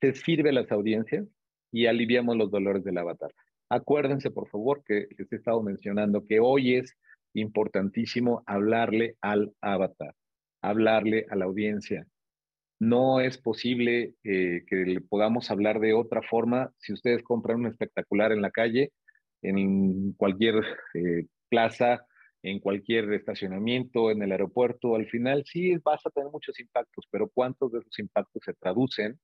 se sirve las audiencias y aliviamos los dolores del avatar. Acuérdense, por favor, que les he estado mencionando que hoy es importantísimo hablarle al avatar, hablarle a la audiencia. No es posible eh, que le podamos hablar de otra forma si ustedes compran un espectacular en la calle en cualquier eh, plaza, en cualquier estacionamiento, en el aeropuerto, al final sí vas a tener muchos impactos, pero ¿cuántos de esos impactos se traducen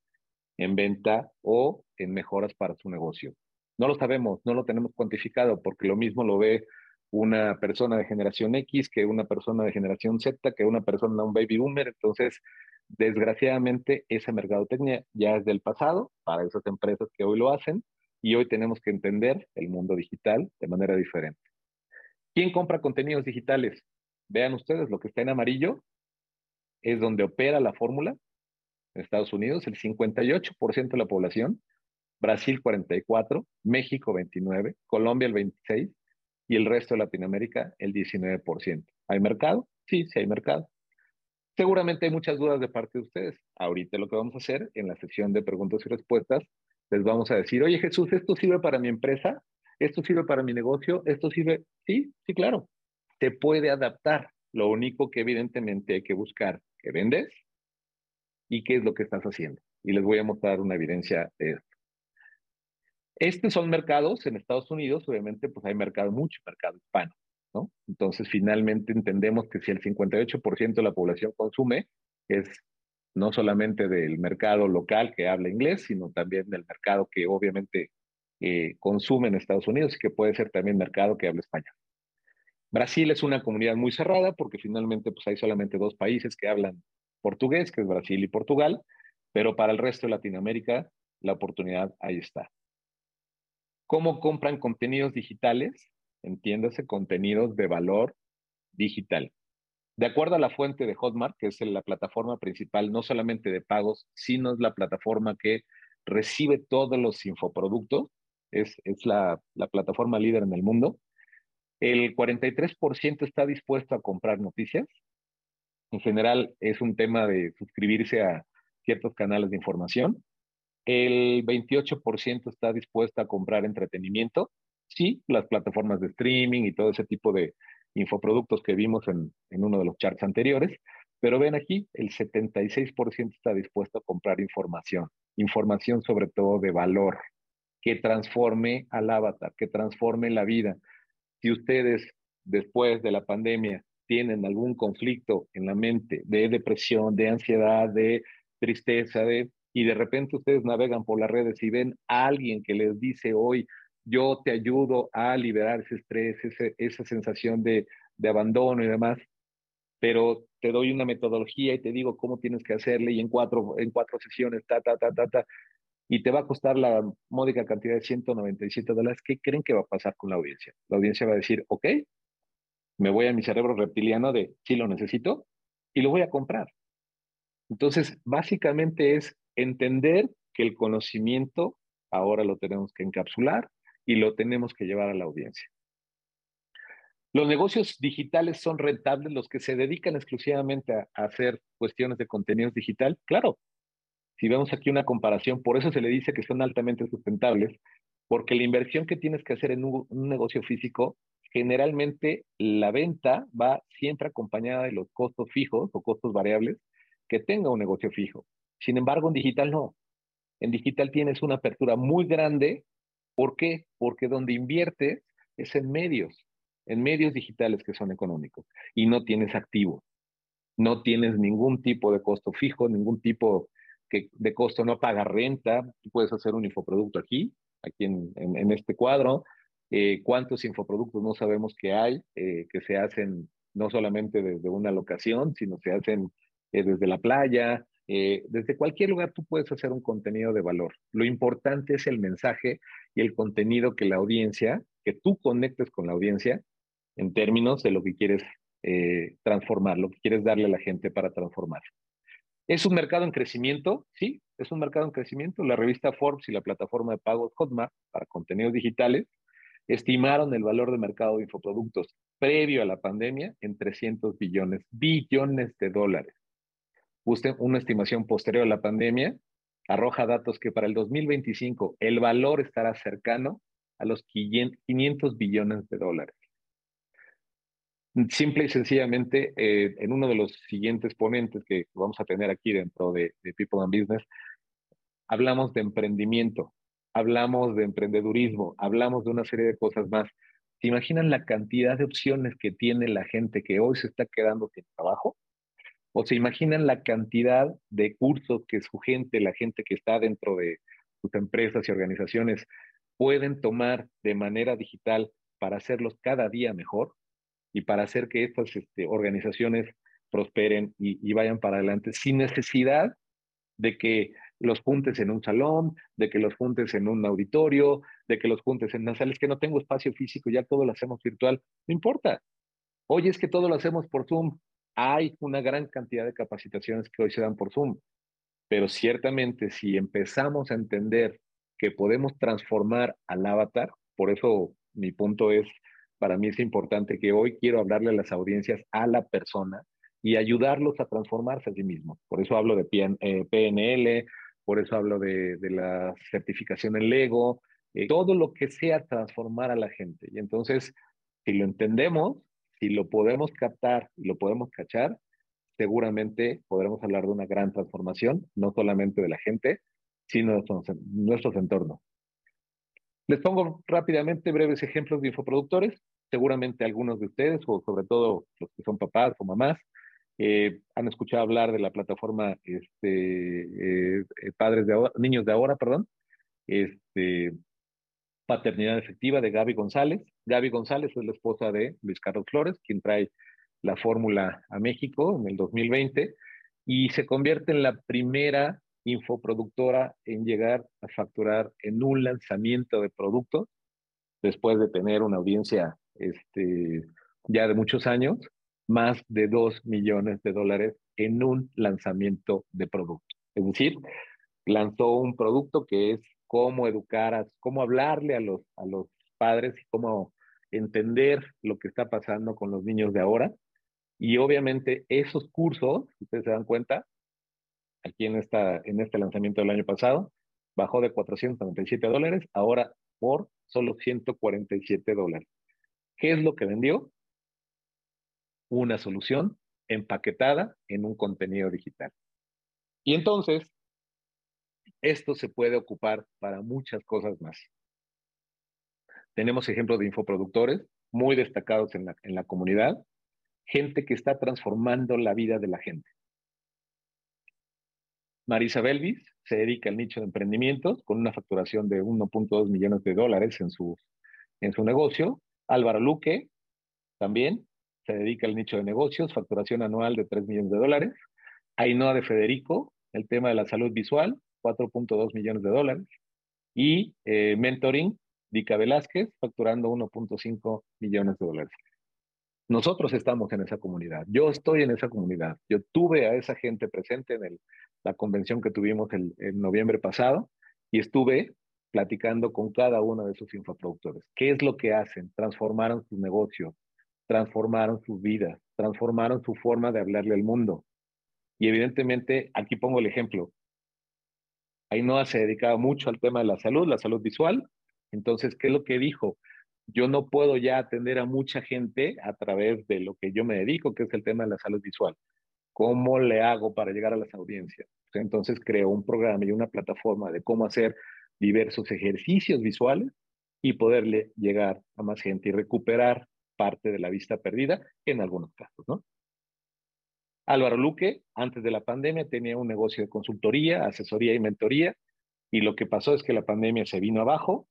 en venta o en mejoras para su negocio? No lo sabemos, no lo tenemos cuantificado, porque lo mismo lo ve una persona de generación X que una persona de generación Z, que una persona, un baby boomer. Entonces, desgraciadamente, esa mercadotecnia ya es del pasado para esas empresas que hoy lo hacen y hoy tenemos que entender el mundo digital de manera diferente. ¿Quién compra contenidos digitales? Vean ustedes, lo que está en amarillo es donde opera la fórmula. En Estados Unidos, el 58% de la población, Brasil 44, México 29, Colombia el 26 y el resto de Latinoamérica el 19%. ¿Hay mercado? Sí, sí hay mercado. Seguramente hay muchas dudas de parte de ustedes. Ahorita lo que vamos a hacer en la sección de preguntas y respuestas les vamos a decir, oye Jesús, ¿esto sirve para mi empresa? ¿Esto sirve para mi negocio? ¿Esto sirve? Sí, sí, claro. Se puede adaptar. Lo único que evidentemente hay que buscar qué vendes y qué es lo que estás haciendo. Y les voy a mostrar una evidencia de esto. Estos son mercados en Estados Unidos, obviamente, pues hay mercado, mucho mercado hispano, ¿no? Entonces, finalmente entendemos que si el 58% de la población consume, es no solamente del mercado local que habla inglés, sino también del mercado que obviamente eh, consume en Estados Unidos y que puede ser también mercado que habla español. Brasil es una comunidad muy cerrada porque finalmente pues hay solamente dos países que hablan portugués, que es Brasil y Portugal, pero para el resto de Latinoamérica la oportunidad ahí está. ¿Cómo compran contenidos digitales? Entiéndase, contenidos de valor digital. De acuerdo a la fuente de Hotmart, que es la plataforma principal no solamente de pagos, sino es la plataforma que recibe todos los infoproductos, es, la plataforma líder en el mundo, el 43% está dispuesto a comprar noticias. En general es un tema de suscribirse a ciertos canales de información. El 28% está dispuesto a comprar entretenimiento. Sí, las plataformas de streaming y todo ese tipo de, infoproductos que vimos en, uno de los charts anteriores, pero ven aquí, el 76% está dispuesto a comprar información, información sobre todo de valor, que transforme al avatar, que transforme la vida. Si ustedes después de la pandemia tienen algún conflicto en la mente de depresión, de ansiedad, de tristeza, de, y de repente ustedes navegan por las redes y ven a alguien que les dice hoy, yo te ayudo a liberar ese estrés, esa sensación de, de abandono y demás, pero te doy una metodología y te digo cómo tienes que hacerle y en cuatro, en cuatro sesiones, ta, ta, ta, ta, ta, y te va a costar la módica cantidad de 197 dólares, ¿qué creen que va a pasar con la audiencia? La audiencia va a decir, ok, me voy a mi cerebro reptiliano de sí lo necesito y lo voy a comprar. Entonces, básicamente es entender que el conocimiento ahora lo tenemos que encapsular y lo tenemos que llevar a la audiencia. Los negocios digitales son rentables, los que se dedican exclusivamente a, hacer cuestiones de contenidos digital. Claro, si vemos aquí una comparación, por eso se le dice que son altamente sustentables, porque la inversión que tienes que hacer en un, negocio físico, generalmente la venta va siempre acompañada de los costos fijos o costos variables que tenga un negocio fijo. Sin embargo, en digital no. En digital tienes una apertura muy grande. ¿Por qué? Porque donde inviertes es en medios en medios digitales que son económicos y no tienes activo, no tienes ningún tipo de costo fijo, ningún tipo de costo, no paga renta, puedes hacer un infoproducto aquí, aquí en, este cuadro, eh, cuántos infoproductos no sabemos que hay, eh, que se hacen no solamente desde una locación, sino se hacen eh, desde la playa, desde cualquier lugar tú puedes hacer un contenido de valor. Lo importante es el mensaje y el contenido que la audiencia, que tú conectes con la audiencia en términos de lo que quieres eh, transformar, lo que quieres darle a la gente para transformar. ¿Es un mercado en crecimiento? Sí, es un mercado en crecimiento. La revista Forbes y la plataforma de pagos Hotmart para contenidos digitales estimaron el valor de mercado de infoproductos previo a la pandemia en 300 billones, billones de dólares. Usted, una estimación posterior a la pandemia arroja datos que para el 2025 el valor estará cercano a los 500 billones de dólares. Simple y sencillamente, eh, en uno de los siguientes ponentes que vamos a tener aquí dentro de, People and Business, hablamos de emprendimiento, hablamos de emprendedurismo, hablamos de una serie de cosas más. ¿Se imaginan la cantidad de opciones que tiene la gente que hoy se está quedando sin trabajo? ¿O se imaginan la cantidad de cursos que su gente, la gente que está dentro de sus empresas y organizaciones, pueden tomar de manera digital para hacerlos cada día mejor? y para hacer que estas este, organizaciones prosperen y, vayan para adelante sin necesidad de que los juntes en un salón, de que los juntes en un auditorio, de que los juntes en una sala. Es que no tengo espacio físico, ya todo lo hacemos virtual. No importa. Hoy es que todo lo hacemos por Zoom. Hay una gran cantidad de capacitaciones que hoy se dan por Zoom. Pero ciertamente si empezamos a entender que podemos transformar al avatar, por eso mi punto es para mí es importante que hoy quiero hablarle a las audiencias a la persona y ayudarlos a transformarse a sí mismos. Por eso hablo de PNL, por eso hablo de, la certificación en Lego, eh, todo lo que sea transformar a la gente. Y entonces, si lo entendemos, si lo podemos captar y lo podemos cachar, seguramente podremos hablar de una gran transformación, no solamente de la gente, sino de nuestros entornos. Les pongo rápidamente breves ejemplos de infoproductores. Seguramente algunos de ustedes, o sobre todo los que son papás o mamás, eh, han escuchado hablar de la plataforma este, eh, Padres de ahora, Niños de Ahora, perdón, este, Paternidad Efectiva de Gaby González. Gaby González es la esposa de Luis Carlos Flores, quien trae la fórmula a México en el 2020 y se convierte en la primera infoproductora en llegar a facturar en un lanzamiento de productos después de tener una audiencia este, ya de muchos años, más de 2 millones de dólares en un lanzamiento de producto. Es decir, lanzó un producto que es cómo educar, a, cómo hablarle a los, a los padres y cómo entender lo que está pasando con los niños de ahora. Y obviamente esos cursos, ustedes se dan cuenta, aquí en, esta, en este lanzamiento del año pasado, bajó de 497 dólares, ahora por solo 147 dólares. ¿Qué es lo que vendió? Una solución empaquetada en un contenido digital. Y entonces, esto se puede ocupar para muchas cosas más. Tenemos ejemplos de infoproductores muy destacados en la, en la comunidad, gente que está transformando la vida de la gente. Marisa Belvis se dedica al nicho de emprendimientos con una facturación de 1.2 millones de dólares en su, en su negocio. Álvaro Luque también se dedica al nicho de negocios, facturación anual de 3 millones de dólares. Ainhoa de Federico, el tema de la salud visual, 4.2 millones de dólares. Y eh, mentoring, Dica Velázquez, facturando 1.5 millones de dólares. Nosotros estamos en esa comunidad. Yo estoy en esa comunidad. Yo tuve a esa gente presente en el, la convención que tuvimos el, en noviembre pasado y estuve platicando con cada uno de sus infoproductores. ¿Qué es lo que hacen? Transformaron sus negocios, transformaron sus vidas, transformaron su forma de hablarle al mundo. Y evidentemente, aquí pongo el ejemplo. Ainhoa se dedicaba mucho al tema de la salud, la salud visual. Entonces, ¿qué es lo que dijo? Yo no puedo ya atender a mucha gente a través de lo que yo me dedico, que es el tema de la salud visual. ¿Cómo le hago para llegar a las audiencias? Entonces creó un programa y una plataforma de cómo hacer diversos ejercicios visuales y poderle llegar a más gente y recuperar parte de la vista perdida en algunos casos, ¿no? Álvaro Luque, antes de la pandemia, tenía un negocio de consultoría, asesoría y mentoría, y lo que pasó es que la pandemia se vino abajo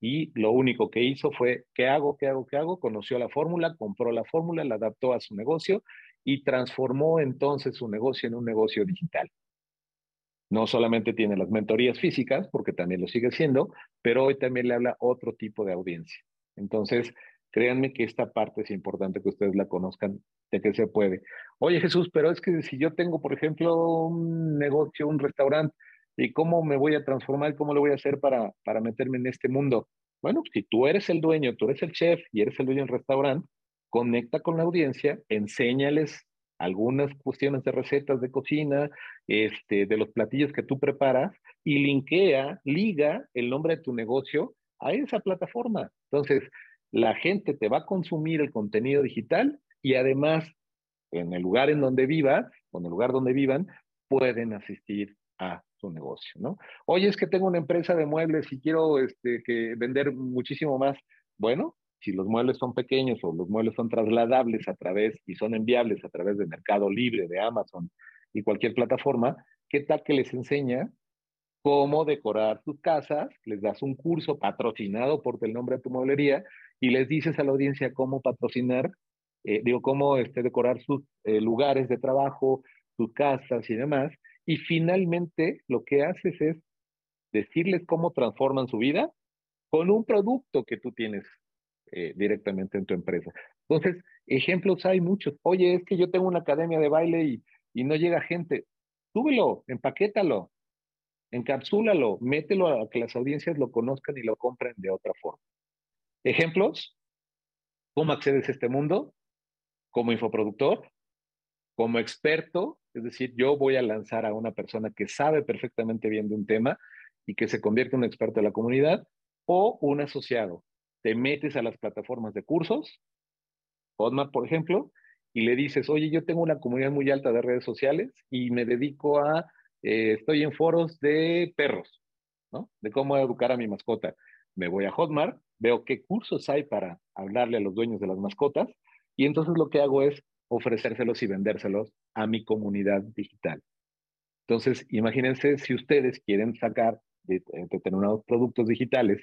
y lo único que hizo fue, ¿qué hago? ¿Qué hago? ¿Qué hago? Conoció la fórmula, compró la fórmula, la adaptó a su negocio y transformó entonces su negocio en un negocio digital. No solamente tiene las mentorías físicas, porque también lo sigue siendo, pero hoy también le habla otro tipo de audiencia. Entonces, créanme que esta parte es importante que ustedes la conozcan de que se puede. Oye Jesús, pero es que si yo tengo, por ejemplo, un negocio, un restaurante, ¿y cómo me voy a transformar? ¿Cómo lo voy a hacer para, para meterme en este mundo? Bueno, si tú eres el dueño, tú eres el chef y eres el dueño del restaurante, conecta con la audiencia, enséñales algunas cuestiones de recetas de cocina, este, de los platillos que tú preparas y linkea, liga el nombre de tu negocio a esa plataforma. Entonces, la gente te va a consumir el contenido digital y además, en el lugar en donde vivas, o en el lugar donde vivan, pueden asistir a su negocio, ¿no? Oye, es que tengo una empresa de muebles y quiero este, vender muchísimo más. Bueno, si los muebles son pequeños o los muebles son trasladables a través y son enviables a través de Mercado Libre, de Amazon y cualquier plataforma, ¿qué tal que les enseña cómo decorar sus casas? Les das un curso patrocinado por el nombre de tu mueblería y les dices a la audiencia cómo patrocinar, eh, digo, cómo este, decorar sus eh, lugares de trabajo, sus casas y demás. Y finalmente lo que haces es decirles cómo transforman su vida con un producto que tú tienes eh, directamente en tu empresa. Entonces, ejemplos hay muchos. Oye, es que yo tengo una academia de baile y, y no llega gente. Súbelo, empaquétalo, encapsúlalo, mételo a que las audiencias lo conozcan y lo compren de otra forma. Ejemplos, ¿cómo accedes a este mundo? Como infoproductor, como experto, es decir, yo voy a lanzar a una persona que sabe perfectamente bien de un tema y que se convierte en un experto de la comunidad, o un asociado, te metes a las plataformas de cursos, Hotmart, por ejemplo, y le dices, oye, yo tengo una comunidad muy alta de redes sociales y me dedico a, eh, estoy en foros de perros, ¿no? De cómo educar a mi mascota. Me voy a Hotmart, veo qué cursos hay para hablarle a los dueños de las mascotas y entonces lo que hago es ofrecérselos y vendérselos a mi comunidad digital. Entonces, imagínense si ustedes quieren sacar de, determinados productos digitales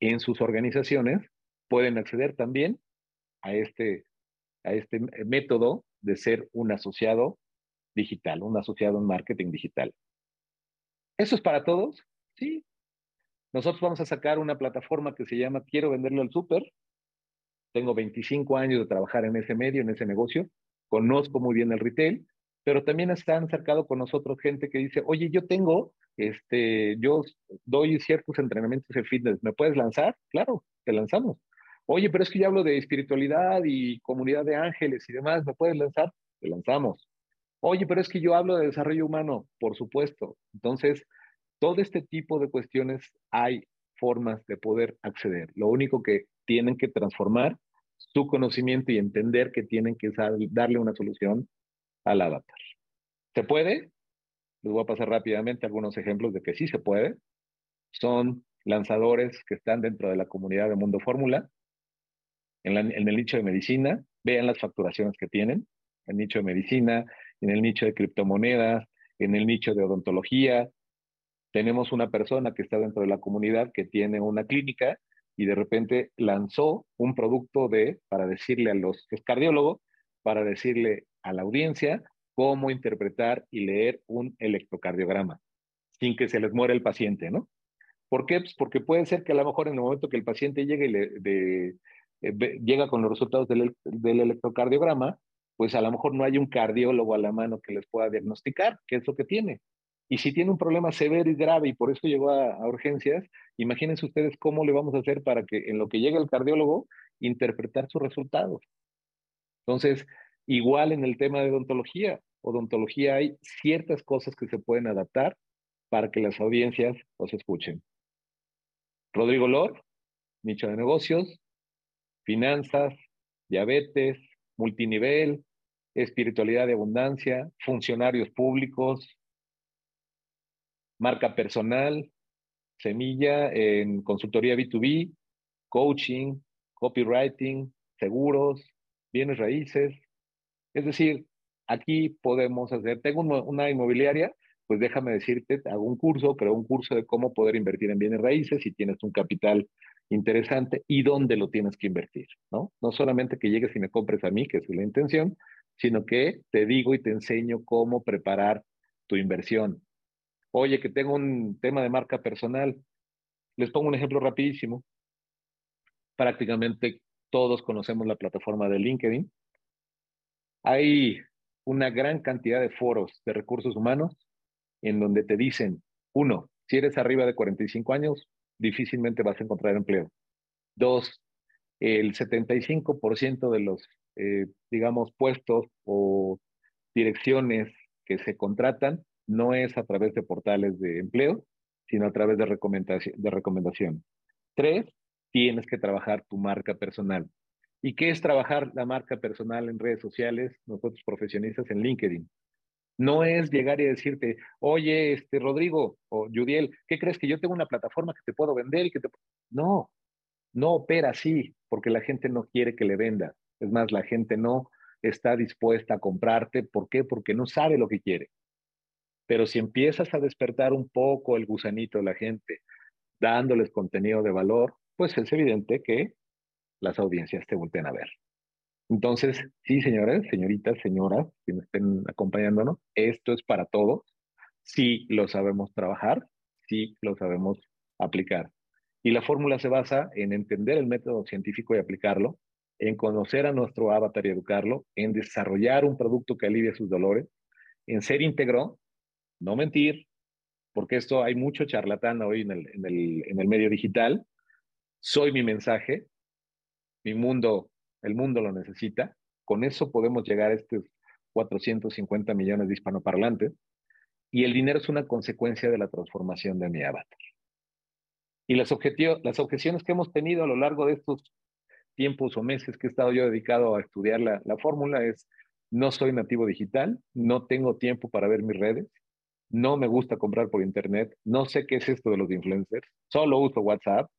en sus organizaciones pueden acceder también a este, a este método de ser un asociado digital, un asociado en marketing digital. ¿Eso es para todos? Sí. Nosotros vamos a sacar una plataforma que se llama Quiero venderlo al súper. Tengo 25 años de trabajar en ese medio, en ese negocio. Conozco muy bien el retail, pero también están acercado con nosotros gente que dice, oye, yo tengo este, yo doy ciertos entrenamientos de fitness, ¿me puedes lanzar? Claro, te lanzamos. Oye, pero es que yo hablo de espiritualidad y comunidad de ángeles y demás, ¿me puedes lanzar? Te lanzamos. Oye, pero es que yo hablo de desarrollo humano, por supuesto. Entonces, todo este tipo de cuestiones hay formas de poder acceder. Lo único que tienen que transformar su conocimiento y entender que tienen que darle una solución al avatar. ¿Se puede? Les voy a pasar rápidamente algunos ejemplos de que sí se puede. Son lanzadores que están dentro de la comunidad de Mundo Fórmula. En, en el nicho de medicina, vean las facturaciones que tienen, en el nicho de medicina, en el nicho de criptomonedas, en el nicho de odontología. Tenemos una persona que está dentro de la comunidad que tiene una clínica y de repente lanzó un producto de, para decirle a los, que es cardiólogo, para decirle a la audiencia cómo interpretar y leer un electrocardiograma sin que se les muera el paciente, ¿no? ¿Por qué? Pues porque puede ser que a lo mejor en el momento que el paciente llegue de, eh, llega con los resultados del, electrocardiograma, pues a lo mejor no hay un cardiólogo a la mano que les pueda diagnosticar qué es lo que tiene. Y si tiene un problema severo y grave y por eso llegó a, urgencias, imagínense ustedes cómo le vamos a hacer para que en lo que llegue el cardiólogo, interpretar sus resultados. Entonces, igual en el tema de odontología, odontología hay ciertas cosas que se pueden adaptar para que las audiencias los escuchen. Rodrigo Lor, nicho de negocios, finanzas, diabetes, multinivel, espiritualidad de abundancia, funcionarios públicos, marca personal, semilla en consultoría B2B, coaching, copywriting, seguros, bienes raíces. Es decir, aquí podemos hacer, tengo una inmobiliaria, pues déjame decirte, hago un curso, creo un curso de cómo poder invertir en bienes raíces si tienes un capital interesante y dónde lo tienes que invertir, ¿no? No solamente que llegues y me compres a mí, que es la intención, sino que te digo y te enseño cómo preparar tu inversión. Oye, que tengo un tema de marca personal. Les pongo un ejemplo rapidísimo. Prácticamente todos conocemos la plataforma de LinkedIn. Hay una gran cantidad de foros de recursos humanos en donde te dicen, uno, si eres arriba de 45 años, difícilmente vas a encontrar empleo. Dos, el 75% de los, eh, digamos, puestos o direcciones que se contratan no es a través de portales de empleo, sino a través de recomendación. De recomendación. Tres, tienes que trabajar tu marca personal. ¿Y qué es trabajar la marca personal en redes sociales? Nosotros profesionistas en LinkedIn. No es llegar y decirte, oye, este Rodrigo o Judiel, ¿qué crees que yo tengo una plataforma que te puedo vender y que te... No, no opera así, porque la gente no quiere que le venda. Es más, la gente no está dispuesta a comprarte. ¿Por qué? Porque no sabe lo que quiere. Pero si empiezas a despertar un poco el gusanito de la gente, dándoles contenido de valor, pues es evidente que las audiencias te voltean a ver. Entonces, sí, señores, señoritas, señoras, que nos estén acompañándonos, esto es para todos. Sí lo sabemos trabajar, sí lo sabemos aplicar. Y la fórmula se basa en entender el método científico y aplicarlo, en conocer a nuestro avatar y educarlo, en desarrollar un producto que alivie sus dolores, en ser íntegro, no mentir, porque esto hay mucho charlatán hoy en el, en el, en el medio digital. Soy mi mensaje, mi mundo el mundo lo necesita. Con eso podemos llegar a estos 450 millones de hispanoparlantes. Y el dinero es una consecuencia de la transformación de mi avatar. Y las, las objeciones que hemos tenido a lo largo de estos tiempos o meses que he estado yo dedicado a estudiar la, la fórmula es, no soy nativo digital, no tengo tiempo para ver mis redes, no me gusta comprar por internet, no sé qué es esto de los influencers, solo uso WhatsApp,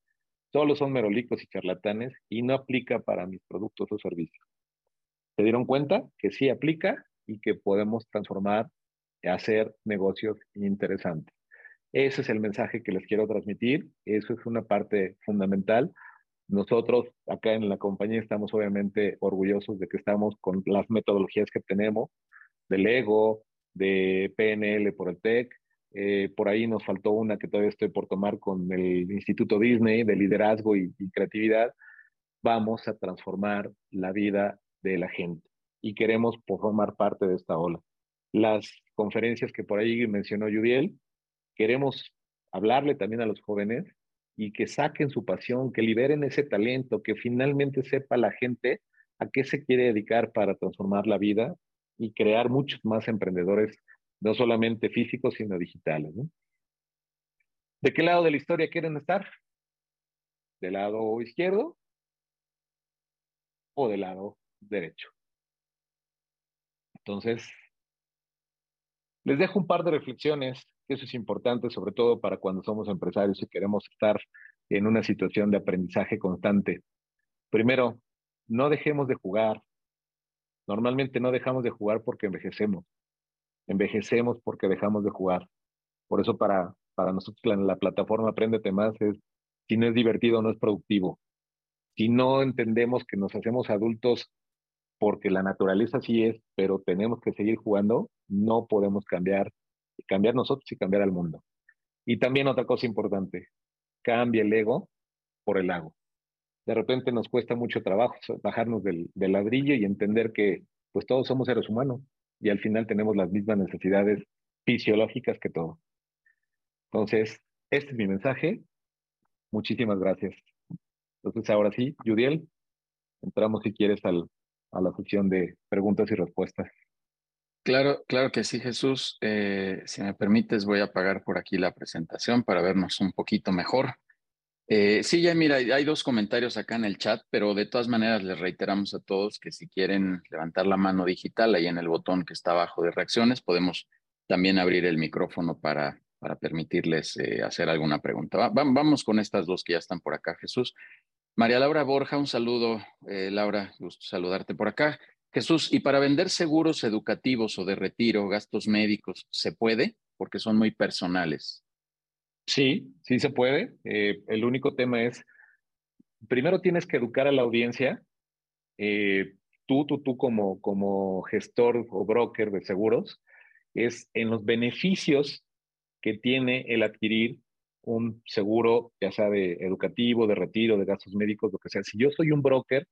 Solo son merolicos y charlatanes y no aplica para mis productos o servicios. ¿Se dieron cuenta que sí aplica y que podemos transformar y hacer negocios interesantes? Ese es el mensaje que les quiero transmitir. Eso es una parte fundamental. Nosotros acá en la compañía estamos obviamente orgullosos de que estamos con las metodologías que tenemos, del ego, de PNL por el TEC, eh, por ahí nos faltó una que todavía estoy por tomar con el Instituto Disney de Liderazgo y, Creatividad. Vamos a transformar la vida de la gente y queremos formar parte de esta ola. Las conferencias que por ahí mencionó Judiel, queremos hablarle también a los jóvenes y que saquen su pasión, que liberen ese talento, que finalmente sepa la gente a qué se quiere dedicar para transformar la vida y crear muchos más emprendedores no solamente físicos, sino digitales. ¿De qué lado de la historia quieren estar? ¿Del lado izquierdo o del lado derecho? Entonces, les dejo un par de reflexiones, eso es importante, sobre todo para cuando somos empresarios y queremos estar en una situación de aprendizaje constante. Primero, no dejemos de jugar. Normalmente no dejamos de jugar porque envejecemos. Envejecemos porque dejamos de jugar. Por eso para, para nosotros la, la plataforma Apréndete Más es, si no es divertido, no es productivo. Si no entendemos que nos hacemos adultos porque la naturaleza sí es, pero tenemos que seguir jugando, no podemos cambiar, cambiar nosotros y cambiar al mundo. Y también otra cosa importante, cambia el ego por el lago. De repente nos cuesta mucho trabajo bajarnos del, ladrillo y entender que pues todos somos seres humanos y al final tenemos las mismas necesidades fisiológicas que todos. Entonces, este es mi mensaje. Muchísimas gracias. Entonces, ahora sí, Judiel, entramos si quieres al, a la sección de preguntas y respuestas. Claro, claro que sí, Jesús. Eh, si me permites, voy a apagar por aquí la presentación para vernos un poquito mejor. Eh, sí, ya mira, hay dos comentarios acá en el chat, pero de todas maneras les reiteramos a todos que si quieren levantar la mano digital ahí en el botón que está abajo de reacciones, podemos también abrir el micrófono para, para permitirles eh, hacer alguna pregunta. vamos con estas dos que ya están por acá, Jesús. María Laura Borja, un saludo. Laura, gusto saludarte por acá. Jesús, ¿y para vender seguros educativos o de retiro, gastos médicos, se puede? Porque son muy personales. Sí, sí se puede. Eh, el único tema es, primero tienes que educar a la audiencia. Eh, tú, tú, tú como, como gestor o broker de seguros, es en los beneficios que tiene el adquirir un seguro, ya sea de educativo, de retiro, de gastos médicos, lo que sea. Si yo soy un broker,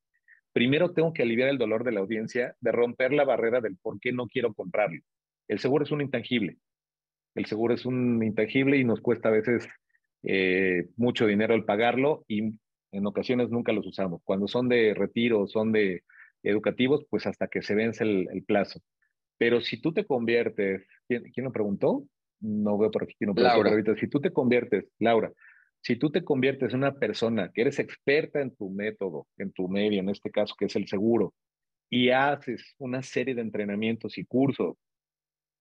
primero tengo que aliviar el dolor de la audiencia, de romper la barrera del por qué no quiero comprarlo. El seguro es un intangible. El seguro es un intangible y nos cuesta a veces eh, mucho dinero el pagarlo y en ocasiones nunca los usamos. Cuando son de retiro, son de educativos, pues hasta que se vence el, el plazo. Pero si tú te conviertes, ¿quién, ¿quién lo preguntó? no veo por aquí no Laura. ahorita, si tú te conviertes, Laura, si tú te conviertes en una persona que eres experta en tu método, en tu medio, en este caso que es el seguro, y haces una serie de entrenamientos y cursos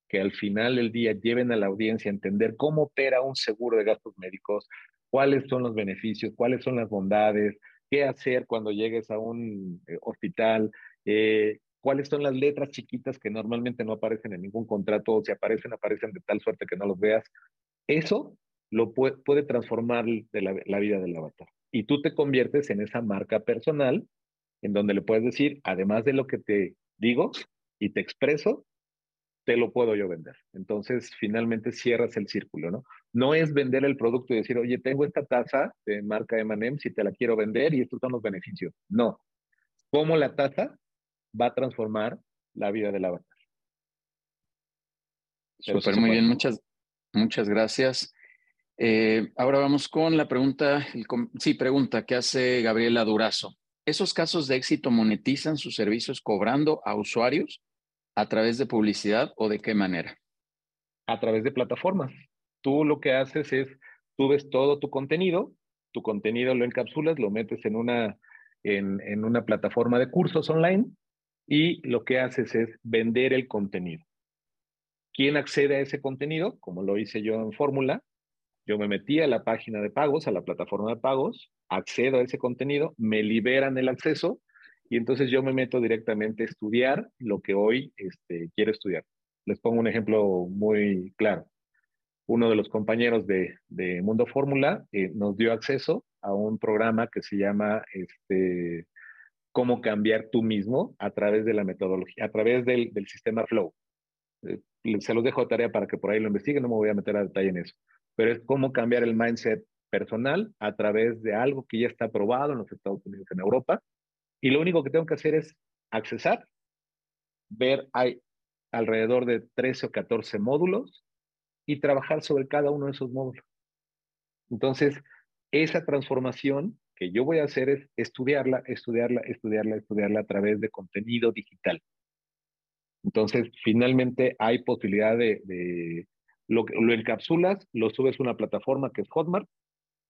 que al final del día lleven a la audiencia a entender cómo opera un seguro de gastos médicos, cuáles son los beneficios, cuáles son las bondades, qué hacer cuando llegues a un eh, hospital, eh, cuáles son las letras chiquitas que normalmente no aparecen en ningún contrato, o si aparecen, aparecen de tal suerte que no los veas. Eso lo puede, puede transformar de la, la, vida del avatar. Y tú te conviertes en esa marca personal en donde le puedes decir, además de lo que te digo y te expreso, te lo puedo yo vender. Entonces, finalmente cierras el círculo, ¿no? No es vender el producto y decir, oye, tengo esta taza de marca M&M, si te la quiero vender y estos son los beneficios. No. Como la taza va a transformar la vida del avatar. Súper, muy bien, muchas, muchas gracias. Eh, ahora vamos con la pregunta, sí, pregunta que hace Gabriela Durazo. ¿Esos casos de éxito monetizan sus servicios cobrando a usuarios a través de publicidad o de qué manera? A través de plataformas. Tú lo que haces es, tú ves todo tu contenido, tu contenido lo encapsulas, lo metes en una, en, en una plataforma de cursos online y lo que haces es vender el contenido. ¿Quién accede a ese contenido? Como lo hice yo en Fórmula, yo me metí a la página de pagos, a la plataforma de pagos, accedo a ese contenido, me liberan el acceso y entonces yo me meto directamente a estudiar lo que hoy este, quiero estudiar. Les pongo un ejemplo muy claro. Uno de los compañeros de, de Mundo Fórmula eh, nos dio acceso a un programa que se llama este, cómo cambiar tú mismo a través de la metodología, a través del, del sistema Flow. Eh, se los dejo de tarea para que por ahí lo investiguen, no me voy a meter a detalle en eso, pero es cómo cambiar el mindset personal a través de algo que ya está aprobado en los Estados Unidos, en Europa, y lo único que tengo que hacer es accesar, ver, hay alrededor de 13 o 14 módulos y trabajar sobre cada uno de esos módulos. Entonces, esa transformación que yo voy a hacer es estudiarla, estudiarla, estudiarla, estudiarla a través de contenido digital. Entonces, finalmente hay posibilidad de, lo, lo encapsulas, lo subes a una plataforma que es Hotmart,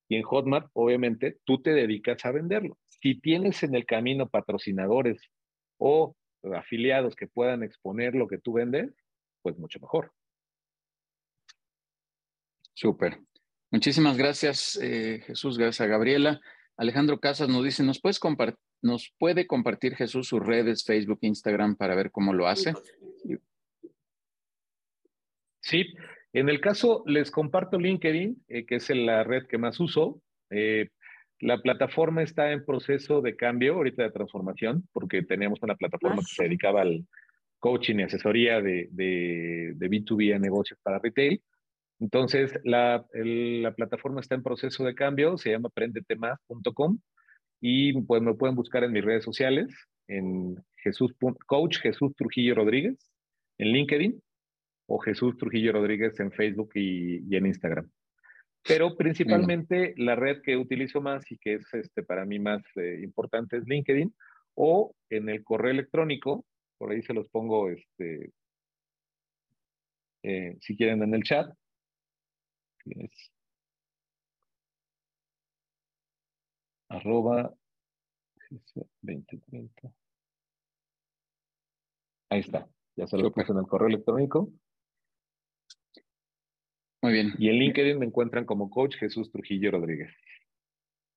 y en Hotmart, obviamente, tú te dedicas a venderlo. Si tienes en el camino patrocinadores o afiliados que puedan exponer lo que tú vendes, pues mucho mejor. Súper. Muchísimas gracias, eh, Jesús. Gracias a Gabriela. Alejandro Casas nos dice, ¿nos puedes ¿Nos puede compartir Jesús sus redes, Facebook, Instagram, para ver cómo lo hace? Sí, en el caso les comparto LinkedIn, eh, que es la red que más uso. Eh, la plataforma está en proceso de cambio, ahorita de transformación, porque teníamos una plataforma que se dedicaba al coaching y asesoría de, de, de B2B a negocios para retail. Entonces, la, la, plataforma está en proceso de cambio, se llama prendetema.com y pues me pueden buscar en mis redes sociales, en Jesús, Coach Jesús Trujillo Rodríguez, en LinkedIn, o Jesús Trujillo Rodríguez en Facebook y, y en Instagram. Pero principalmente la red que utilizo más y que es este, para mí más eh, importante es LinkedIn o en el correo electrónico, por ahí se los pongo este, eh, si quieren en el chat, arroba 2030. Ahí está, ya se lo puse en el correo electrónico. Muy bien. Y en LinkedIn me encuentran como coach Jesús Trujillo Rodríguez.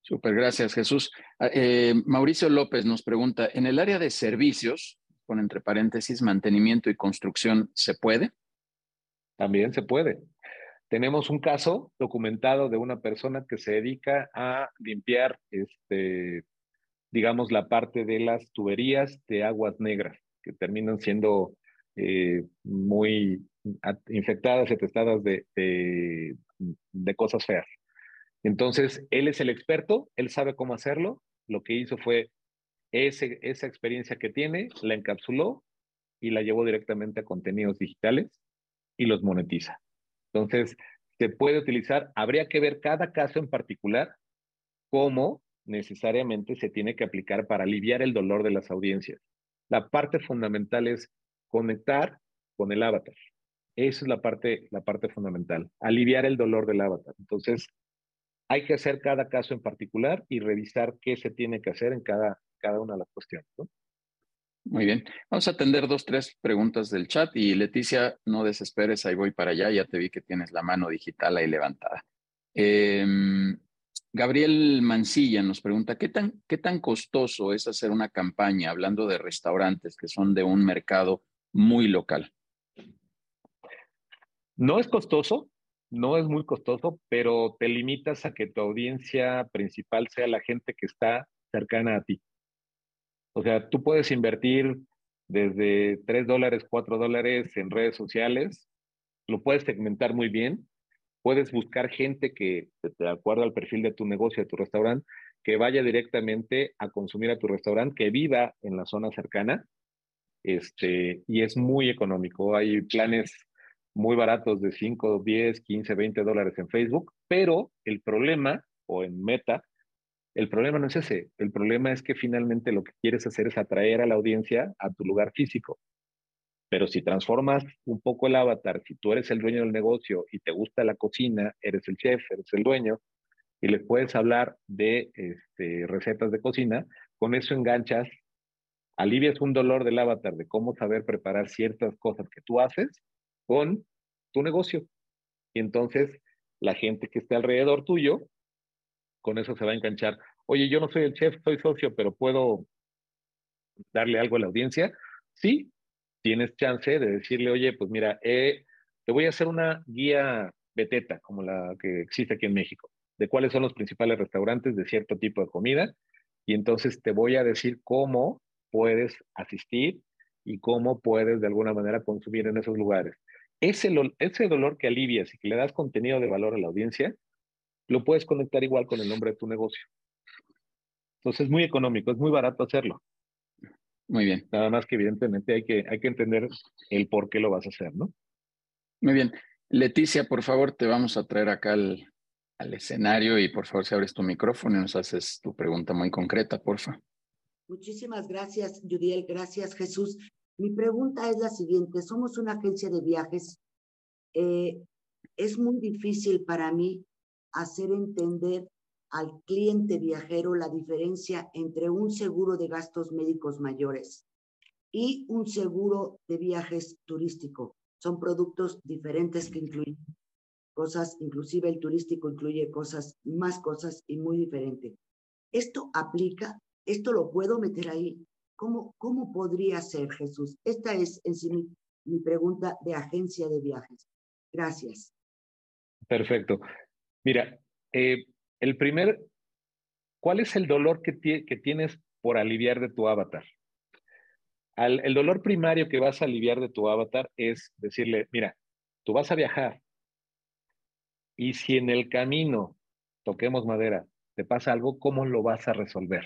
Súper, gracias Jesús. Ah, eh, Mauricio López nos pregunta, ¿en el área de servicios, con entre paréntesis, mantenimiento y construcción, ¿se puede? También se puede. Tenemos un caso documentado de una persona que se dedica a limpiar, este, digamos, la parte de las tuberías de aguas negras, que terminan siendo eh, muy infectadas y atestadas de, de, cosas feas. Entonces, él es el experto, él sabe cómo hacerlo. Lo que hizo fue ese, esa experiencia que tiene, la encapsuló y la llevó directamente a contenidos digitales y los monetiza. Entonces, se puede utilizar, habría que ver cada caso en particular, cómo necesariamente se tiene que aplicar para aliviar el dolor de las audiencias. La parte fundamental es conectar con el avatar. Esa es la parte, la parte fundamental, aliviar el dolor del avatar. Entonces, hay que hacer cada caso en particular y revisar qué se tiene que hacer en cada, cada una de las cuestiones. Muy bien. Vamos a atender dos, tres preguntas del chat y Leticia, no desesperes, ahí voy para allá, ya te vi que tienes la mano digital ahí levantada. Em, Gabriel Mancilla nos pregunta, ¿qué tan, ¿qué tan costoso es hacer una campaña hablando de restaurantes que son de un mercado muy local? No es costoso, no es muy costoso, pero te limitas a que tu audiencia principal sea la gente que está cercana a ti. O sea, tú puedes invertir desde 3 dólares, 4 dólares en redes sociales, lo puedes segmentar muy bien, puedes buscar gente que, de acuerdo al perfil de tu negocio, de tu restaurante, que vaya directamente a consumir a tu restaurante, que viva en la zona cercana, este, y es muy económico. Hay planes muy baratos de 5, 10, 15, 20 dólares en Facebook, pero el problema, o en Meta, el problema no es ese, el problema es que finalmente lo que quieres hacer es atraer a la audiencia a tu lugar físico. Pero si transformas un poco el avatar, si tú eres el dueño del negocio y te gusta la cocina, eres el chef, eres el dueño, y les puedes hablar de este, recetas de cocina, con eso enganchas, alivias un dolor del avatar de cómo saber preparar ciertas cosas que tú haces con tu negocio. Y entonces la gente que esté alrededor tuyo con eso se va a enganchar. Oye, yo no soy el chef, soy socio, pero puedo darle algo a la audiencia. Sí, tienes chance de decirle, oye, pues mira, eh, te voy a hacer una guía beteta, como la que existe aquí en México, de cuáles son los principales restaurantes de cierto tipo de comida. Y entonces te voy a decir cómo puedes asistir y cómo puedes de alguna manera consumir en esos lugares. Ese, ese dolor que alivias y que le das contenido de valor a la audiencia, lo puedes conectar igual con el nombre de tu negocio. Entonces es muy económico, es muy barato hacerlo. Muy bien. Nada más que evidentemente hay que, hay que entender el por qué lo vas a hacer, ¿no? Muy bien. Leticia, por favor, te vamos a traer acá al, al escenario y por favor, si abres tu micrófono y nos haces tu pregunta muy concreta, porfa. Muchísimas gracias, Judiel. Gracias, Jesús. Mi pregunta es la siguiente. Somos una agencia de viajes. Eh, es muy difícil para mí hacer entender al cliente viajero la diferencia entre un seguro de gastos médicos mayores y un seguro de viajes turístico. Son productos diferentes que incluyen cosas, inclusive el turístico incluye cosas, más cosas y muy diferente. Esto aplica ¿Esto lo puedo meter ahí? ¿Cómo, cómo podría ser, Jesús? Esta es en sí mi, pregunta de agencia de viajes. Gracias. Perfecto. Mira, eh, el primer, ¿cuál es el dolor que, que tienes por aliviar de tu avatar? el dolor primario que vas a aliviar de tu avatar es decirle, mira, tú vas a viajar y si en el camino, toquemos madera, te pasa algo, ¿cómo lo vas a resolver?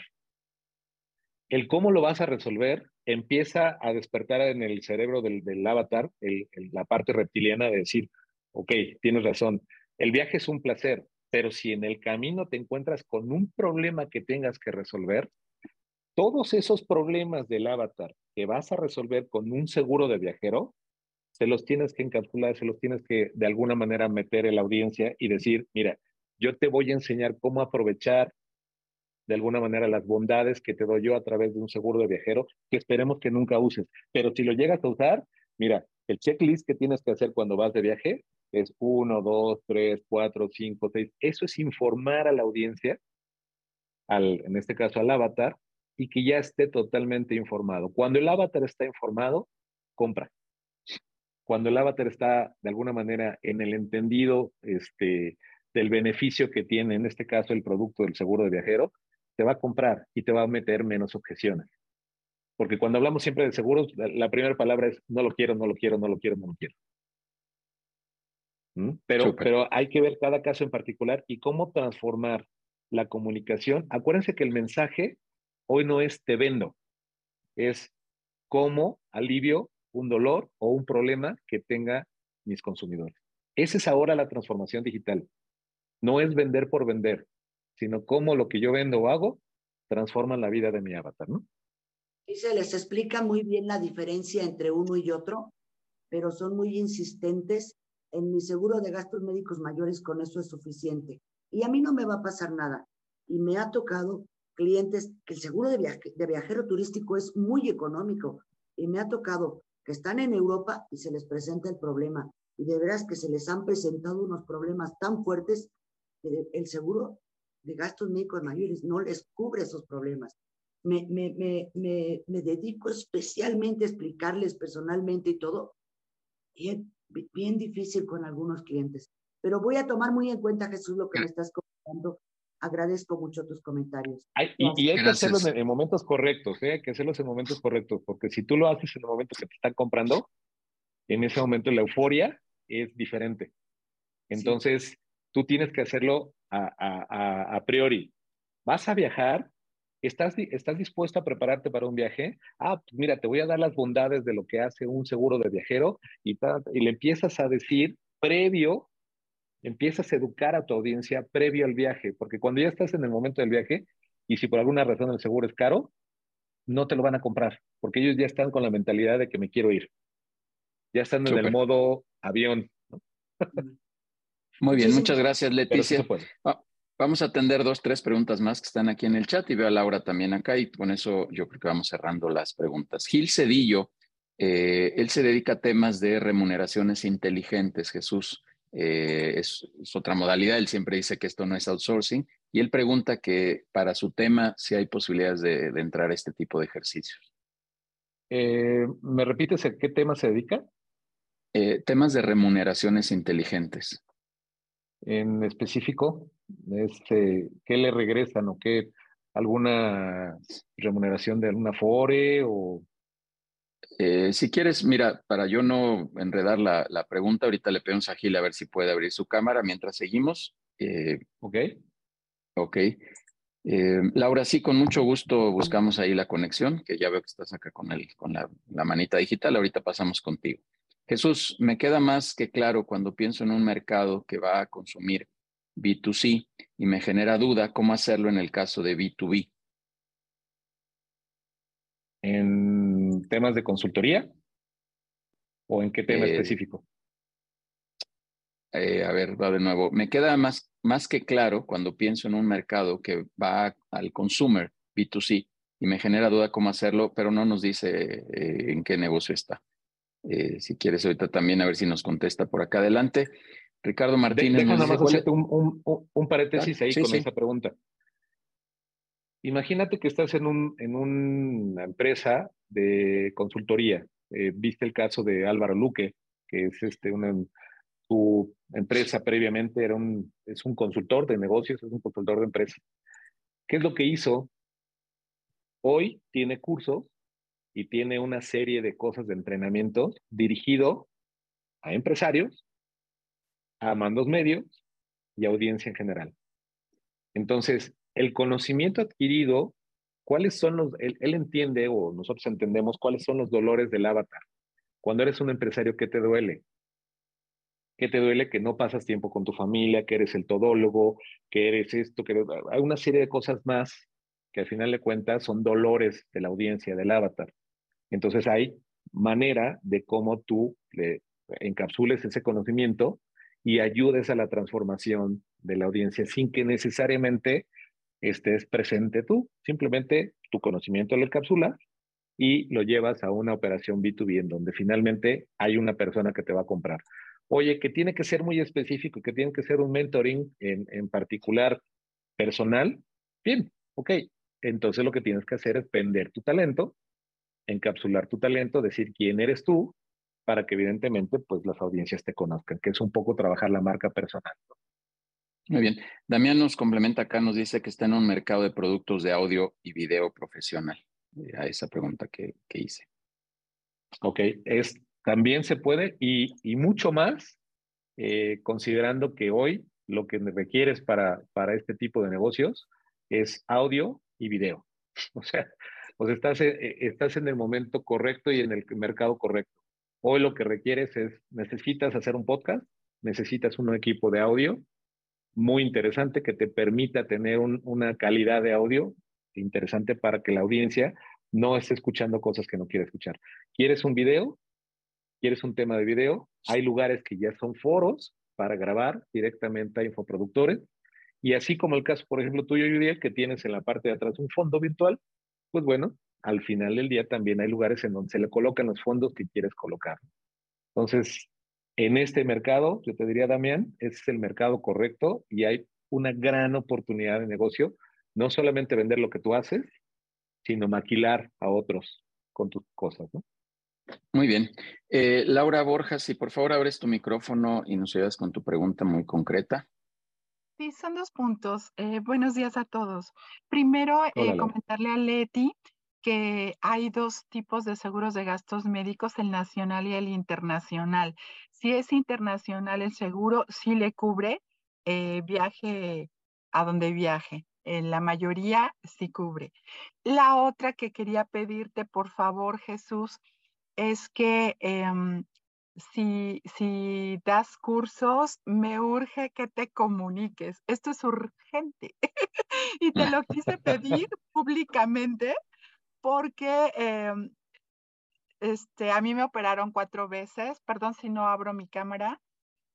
El cómo lo vas a resolver empieza a despertar en el cerebro del, avatar la parte reptiliana de decir, ok, tienes razón, el viaje es un placer, pero si en el camino te encuentras con un problema que tengas que resolver, todos esos problemas del avatar que vas a resolver con un seguro de viajero, se los tienes que encapsular, se los tienes que de alguna manera meter en la audiencia y decir, mira, yo te voy a enseñar cómo aprovechar de alguna manera las bondades que te doy yo a través de un seguro de viajero que esperemos que nunca uses. Pero si lo llegas a usar, mira, el checklist que tienes que hacer cuando vas de viaje es uno, dos, tres, cuatro, cinco, seis. Eso es informar a la audiencia, al, en este caso al avatar, y que ya esté totalmente informado. Cuando el avatar está informado, compra. Cuando el avatar está de alguna manera en el entendido este, del beneficio que tiene, en este caso el producto del seguro de viajero, te va a comprar y te va a meter menos objeciones. Porque cuando hablamos siempre de seguros, la, primera palabra es no lo quiero, no lo quiero, no lo quiero, no lo quiero. ¿Mm? Pero, pero hay que ver cada caso en particular y cómo transformar la comunicación. Acuérdense que el mensaje Hoy no es te vendo, es cómo alivio un dolor o un problema que tenga mis consumidores. Esa es ahora la transformación digital. No es vender por vender, sino cómo lo que yo vendo o hago transforma la vida de mi avatar, ¿no? Y se les explica muy bien la diferencia entre uno y otro, pero son muy insistentes. En mi seguro de gastos médicos mayores con eso es suficiente. Y a mí no me va a pasar nada. Y me ha tocado clientes que el seguro de, de viajero turístico es muy económico y me ha tocado que están en Europa y se les presenta el problema y de veras que se les han presentado unos problemas tan fuertes que el seguro de gastos médicos mayores no les cubre esos problemas. Me, me, me, me, me dedico especialmente a explicarles personalmente y todo. Y es bien difícil con algunos clientes. Pero voy a tomar muy en cuenta, Jesús, lo que me estás comentando agradezco mucho tus comentarios. y, hay que hacerlos en, momentos correctos, ¿eh? hay que hacerlos en momentos correctos, porque si tú lo haces en el momento que te están comprando, en ese momento la euforia es diferente. Entonces, tú tienes que hacerlo a, a, a, priori. ¿Vas a viajar? ¿Estás, ¿Estás dispuesto a prepararte para un viaje? Ah, pues mira, te voy a dar las bondades de lo que hace un seguro de viajero y, y le empiezas a decir previo empiezas a educar a tu audiencia previo al viaje, porque cuando ya estás en el momento del viaje y si por alguna razón el seguro es caro, no te lo van a comprar, porque ellos ya están con la mentalidad de que me quiero ir. Ya están en el modo avión. Muy bien, muchas gracias, Leticia. vamos a atender dos, tres preguntas más que están aquí en el chat y veo a Laura también acá y con eso yo creo que vamos cerrando las preguntas. Gil Cedillo, eh, él se dedica a temas de remuneraciones inteligentes, Jesús. Eh, es, otra modalidad. Él siempre dice que esto no es outsourcing y él pregunta que para su tema si hay posibilidades de, entrar a este tipo de ejercicios. Eh, ¿Me repites a qué tema se dedica? Temas de remuneraciones inteligentes. En específico, este, ¿qué le regresan o qué? ¿Alguna remuneración de alguna FORE o eh, si quieres, mira, para yo no enredar la, la, pregunta, ahorita le pedimos a Gil a ver si puede abrir su cámara mientras seguimos. Eh, ok. Ok. Eh, Laura, sí, con mucho gusto buscamos ahí la conexión, que ya veo que estás acá con, el, con la, la manita digital. Ahorita pasamos contigo. Jesús, me queda más que claro cuando pienso en un mercado que va a consumir B2C y me genera duda cómo hacerlo en el caso de B2B. ¿En temas de consultoría? ¿O en qué tema eh, específico? Eh, a ver, va de nuevo. Me queda más, más que claro cuando pienso en un mercado que va al consumer B2C y me genera duda cómo hacerlo, pero no nos dice eh, en qué negocio está. Si quieres ahorita también a ver si nos contesta por acá adelante. Ricardo Martínez. Déjame más hacerte un, un, paréntesis ahí con esa pregunta. imagínate que estás en, un, en una empresa de consultoría. Eh, viste el caso de Álvaro Luque, que es este, una, su empresa previamente era un, es un consultor de negocios, es un consultor de empresas. ¿Qué es lo que hizo? Hoy tiene cursos y tiene una serie de cosas de entrenamiento dirigido a empresarios, a mandos medios y audiencia en general. Entonces, el conocimiento adquirido, ¿cuáles son los, él, entiende o nosotros entendemos cuáles son los dolores del avatar? Cuando eres un empresario, ¿qué te duele? ¿Qué te duele que no pasas tiempo con tu familia, que eres el todólogo, que eres esto, que hay una serie de cosas más que al final de cuentas son dolores de la audiencia, del avatar. Entonces hay manera de cómo tú le encapsules ese conocimiento y ayudes a la transformación de la audiencia sin que necesariamente estés presente tú. Simplemente tu conocimiento lo encapsulas y lo llevas a una operación B2B en donde finalmente hay una persona que te va a comprar. Oye, que tiene que ser muy específico, que tiene que ser un mentoring en, en particular personal. Bien, ok. Entonces lo que tienes que hacer es vender tu talento, encapsular tu talento, decir quién eres tú para que evidentemente pues las audiencias te conozcan, que es un poco trabajar la marca personal. Muy bien. Damián nos complementa acá, nos dice que está en un mercado de productos de audio y video profesional. A esa pregunta que, que hice. Ok, es, también se puede y, y mucho más, eh, considerando que hoy lo que requieres para, para este tipo de negocios es audio y video. (laughs) O sea, pues estás, en el momento correcto y en el mercado correcto. Hoy lo que requieres es, necesitas hacer un podcast, necesitas un equipo de audio muy interesante que te permita tener una calidad de audio interesante para que la audiencia no esté escuchando cosas que no quiere escuchar. ¿Quieres un video? ¿Quieres un tema de video? Hay lugares que ya son foros para grabar directamente a infoproductores. Y así como el caso, por ejemplo, tuyo, Judiel, que tienes en la parte de atrás un fondo virtual, pues bueno, al final del día también hay lugares en donde se le colocan los fondos que quieres colocar. Entonces, en este mercado, yo te diría, Damián, es el mercado correcto y hay una gran oportunidad de negocio, no solamente vender lo que tú haces, sino maquilar a otros con tus cosas. Muy bien. Eh, Laura Borjas, si por favor abres tu micrófono y nos ayudas con tu pregunta muy concreta. Sí, son dos puntos. Eh, buenos días a todos. Primero, eh, comentarle a Leti que hay dos tipos de seguros de gastos médicos, el nacional y el internacional. Si es internacional, el seguro sí le cubre eh, viaje a donde viaje. En la mayoría sí cubre. La otra que quería pedirte, por favor, Jesús, es que em, si, si das cursos, me urge que te comuniques. Esto es urgente. (laughs) y te lo quise pedir públicamente porque em, este, a mí me operaron cuatro veces, perdón si no abro mi cámara,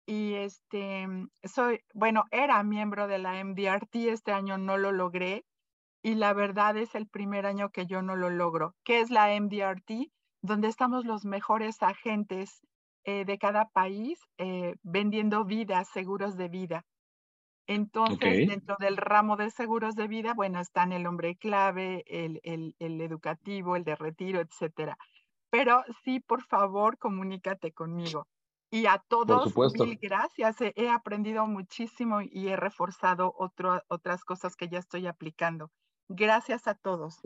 y este, soy, bueno, era miembro de la MDRT, este año no lo logré, y la verdad es el primer año que yo no lo logro. ¿Qué es la MDRT? Donde estamos los mejores agentes eh, de cada país eh, vendiendo vidas, seguros de vida. Entonces, dentro del ramo de seguros de vida, bueno, están el hombre clave, el, el, el, educativo, el de retiro, etcétera. Pero sí, por favor, comunícate conmigo. Y a todos, mil gracias. He, aprendido muchísimo y he reforzado otro, otras cosas que ya estoy aplicando. Gracias a todos.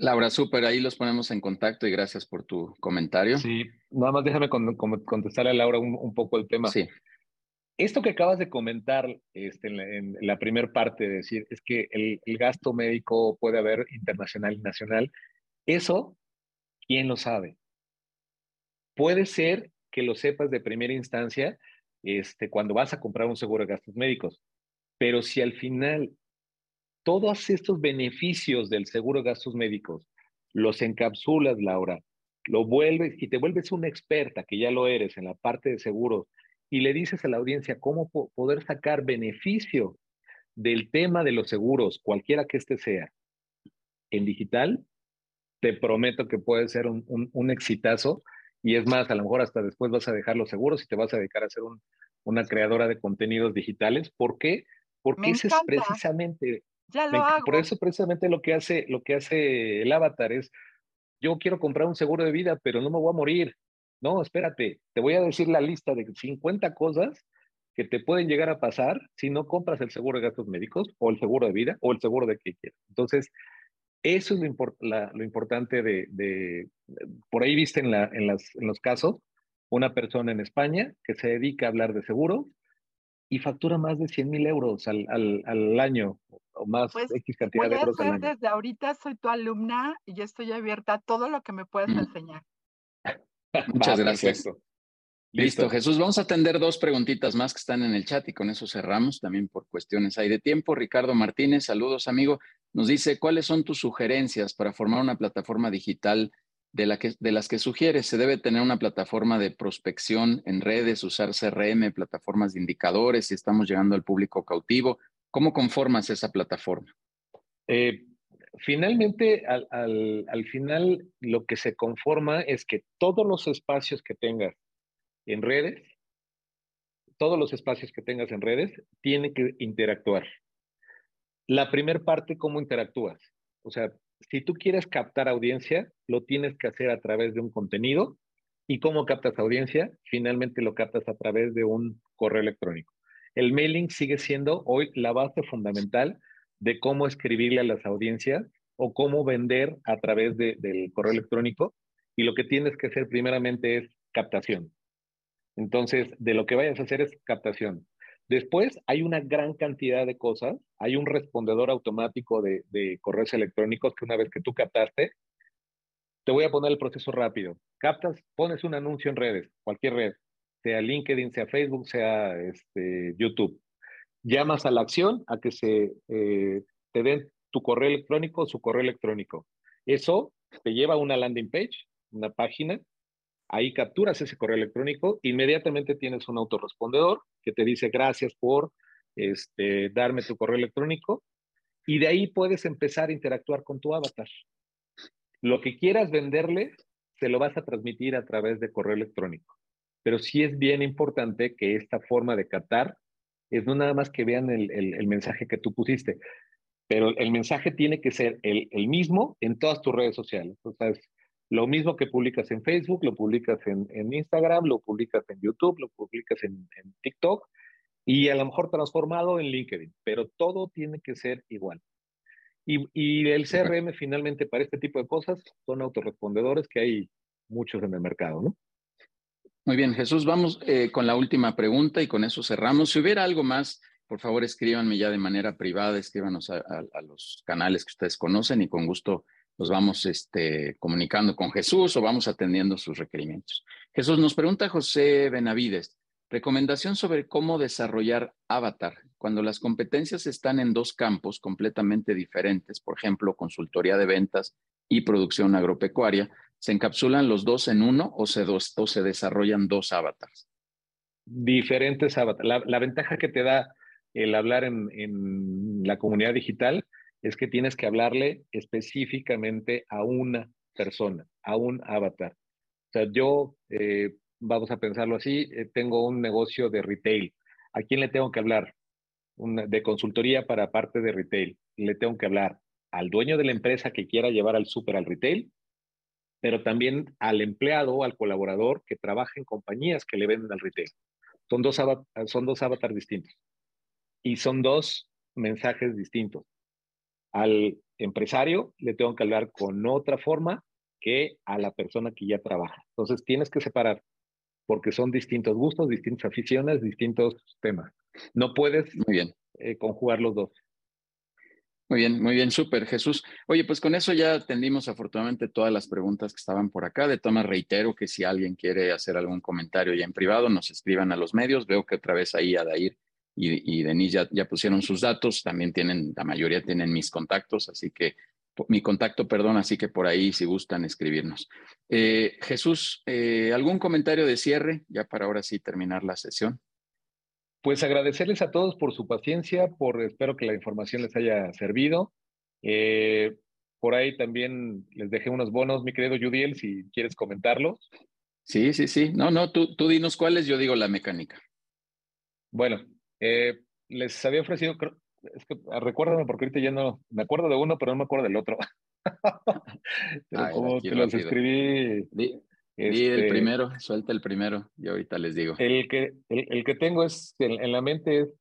Laura, súper, ahí los ponemos en contacto y gracias por tu comentario. Sí, nada más déjame contestarle a Laura un, un poco el tema. Sí. Esto que acabas de comentar este, en la, primera parte, de decir, es que el, gasto médico puede haber internacional y nacional, eso, ¿quién lo sabe? Puede ser que lo sepas de primera instancia este, cuando vas a comprar un seguro de gastos médicos, pero si al final todos estos beneficios del seguro de gastos médicos los encapsulas, Laura, lo vuelves y te vuelves una experta, que ya lo eres en la parte de seguros, y le dices a la audiencia cómo poder sacar beneficio del tema de los seguros, cualquiera que este sea, en digital, te prometo que puede ser un, un, exitazo. Y es más, a lo mejor hasta después vas a dejar los seguros y te vas a dedicar a ser una creadora de contenidos digitales. ¿Por qué? Porque ese es precisamente Ya lo hago. Por eso precisamente lo que hace, lo que hace el avatar es, yo quiero comprar un seguro de vida, pero no me voy a morir. No, espérate, te voy a decir la lista de 50 cosas que te pueden llegar a pasar si no compras el seguro de gastos médicos o el seguro de vida o el seguro de que quieras. Entonces, eso es lo, lo importante de, por ahí viste en, la, en, las, en los casos, una persona en España que se dedica a hablar de seguros y factura más de 100 mil euros al, al, al, año o más pues, X cantidad voy de euros. A hacer desde ahorita soy tu alumna y yo estoy abierta a todo lo que me puedas mm. enseñar. (laughs) Muchas gracias. Listo. Jesús. Vamos a atender dos preguntitas más que están en el chat y con eso cerramos también por cuestiones hay de tiempo. Ricardo Martínez, saludos amigo. Nos dice, ¿cuáles son tus sugerencias para formar una plataforma digital de, la que, de las que sugieres? ¿Se debe tener una plataforma de prospección en redes, usar CRM, plataformas de indicadores, si estamos llegando al público cautivo? ¿Cómo conformas esa plataforma? Eh, finalmente, al, al final, lo que se conforma es que todos los espacios que tengas en redes, todos los espacios que tengas en redes, tienen que interactuar. La primera parte, ¿cómo interactúas? O sea, si tú quieres captar audiencia, lo tienes que hacer a través de un contenido. ¿Y cómo captas audiencia? Finalmente lo captas a través de un correo electrónico. El mailing sigue siendo hoy la base fundamental de cómo escribirle a las audiencias o cómo vender a través del correo electrónico. Y lo que tienes que hacer primeramente es captación. Entonces, de lo que vayas a hacer es captación. Después hay una gran cantidad de cosas. Hay un respondedor automático de, correos electrónicos que una vez que tú captaste, te voy a poner el proceso rápido. Captas, pones un anuncio en redes, cualquier red, sea LinkedIn, sea Facebook, sea este, YouTube. Llamas a la acción a que se eh, te den tu correo electrónico, su correo electrónico. Eso te lleva a una landing page, una página Ahí capturas ese correo electrónico, inmediatamente tienes un autorrespondedor que te dice gracias por este, darme tu correo electrónico y de ahí puedes empezar a interactuar con tu avatar. Lo que quieras venderle, se lo vas a transmitir a través de correo electrónico. Pero sí es bien importante que esta forma de captar es no nada más que vean el, mensaje que tú pusiste, pero el mensaje tiene que ser el, el mismo en todas tus redes sociales. O sea, lo mismo que publicas en Facebook, lo publicas en, Instagram, lo publicas en YouTube, lo publicas en, TikTok y a lo mejor transformado en LinkedIn, pero todo tiene que ser igual. Y, el CRM finalmente para este tipo de cosas son autorrespondedores que hay muchos en el mercado, ¿no? Muy bien, Jesús, vamos eh, con la última pregunta y con eso cerramos. Si hubiera algo más, por favor escríbanme ya de manera privada, escríbanos a los canales que ustedes conocen y con gusto nos vamos este, comunicando con Jesús o vamos atendiendo sus requerimientos. Jesús nos pregunta José Benavides, recomendación sobre cómo desarrollar avatar cuando las competencias están en dos campos completamente diferentes, por ejemplo, consultoría de ventas y producción agropecuaria, ¿se encapsulan los dos en uno o se, desarrollan dos avatars? Diferentes avatars. La, ventaja que te da el hablar en, en la comunidad digital es que tienes que hablarle específicamente a una persona, a un avatar. O sea, yo, eh, vamos a pensarlo así, eh, tengo un negocio de retail. ¿A quién le tengo que hablar? de consultoría para parte de retail. Le tengo que hablar al dueño de la empresa que quiera llevar al súper al retail, pero también al empleado al colaborador que trabaja en compañías que le venden al retail. Son dos, son dos avatars distintos y son dos mensajes distintos. Al empresario le tengo que hablar con otra forma que a la persona que ya trabaja. Entonces tienes que separar porque son distintos gustos, distintas aficiones, distintos temas. No puedes muy bien. Eh, conjugar los dos. Muy bien, muy bien, súper, Jesús. Oye, pues con eso ya atendimos afortunadamente todas las preguntas que estaban por acá. De todas reitero que si alguien quiere hacer algún comentario ya en privado, nos escriban a los medios. Veo que otra vez ahí Adair y, y Denise ya, pusieron sus datos, también tienen, la mayoría tienen mis contactos, así que mi contacto, perdón, así que por ahí si gustan escribirnos. Eh, Jesús, eh, ¿algún comentario de cierre ya para ahora sí terminar la sesión? Pues agradecerles a todos por su paciencia, por espero que la información les haya servido. Eh, por ahí también les dejé unos bonos, mi querido Judiel, si quieres comentarlos. Sí, sí, sí. No, no, tú, tú dinos cuáles, yo digo la mecánica. Bueno, eh, les había ofrecido es que ah, recuérdame porque ahorita ya no, me acuerdo de uno, pero no me acuerdo del otro. (laughs) pero como te los escribí. Di, el este primero, suelta el primero y ahorita les digo. El que, el, que tengo es, en, la mente es,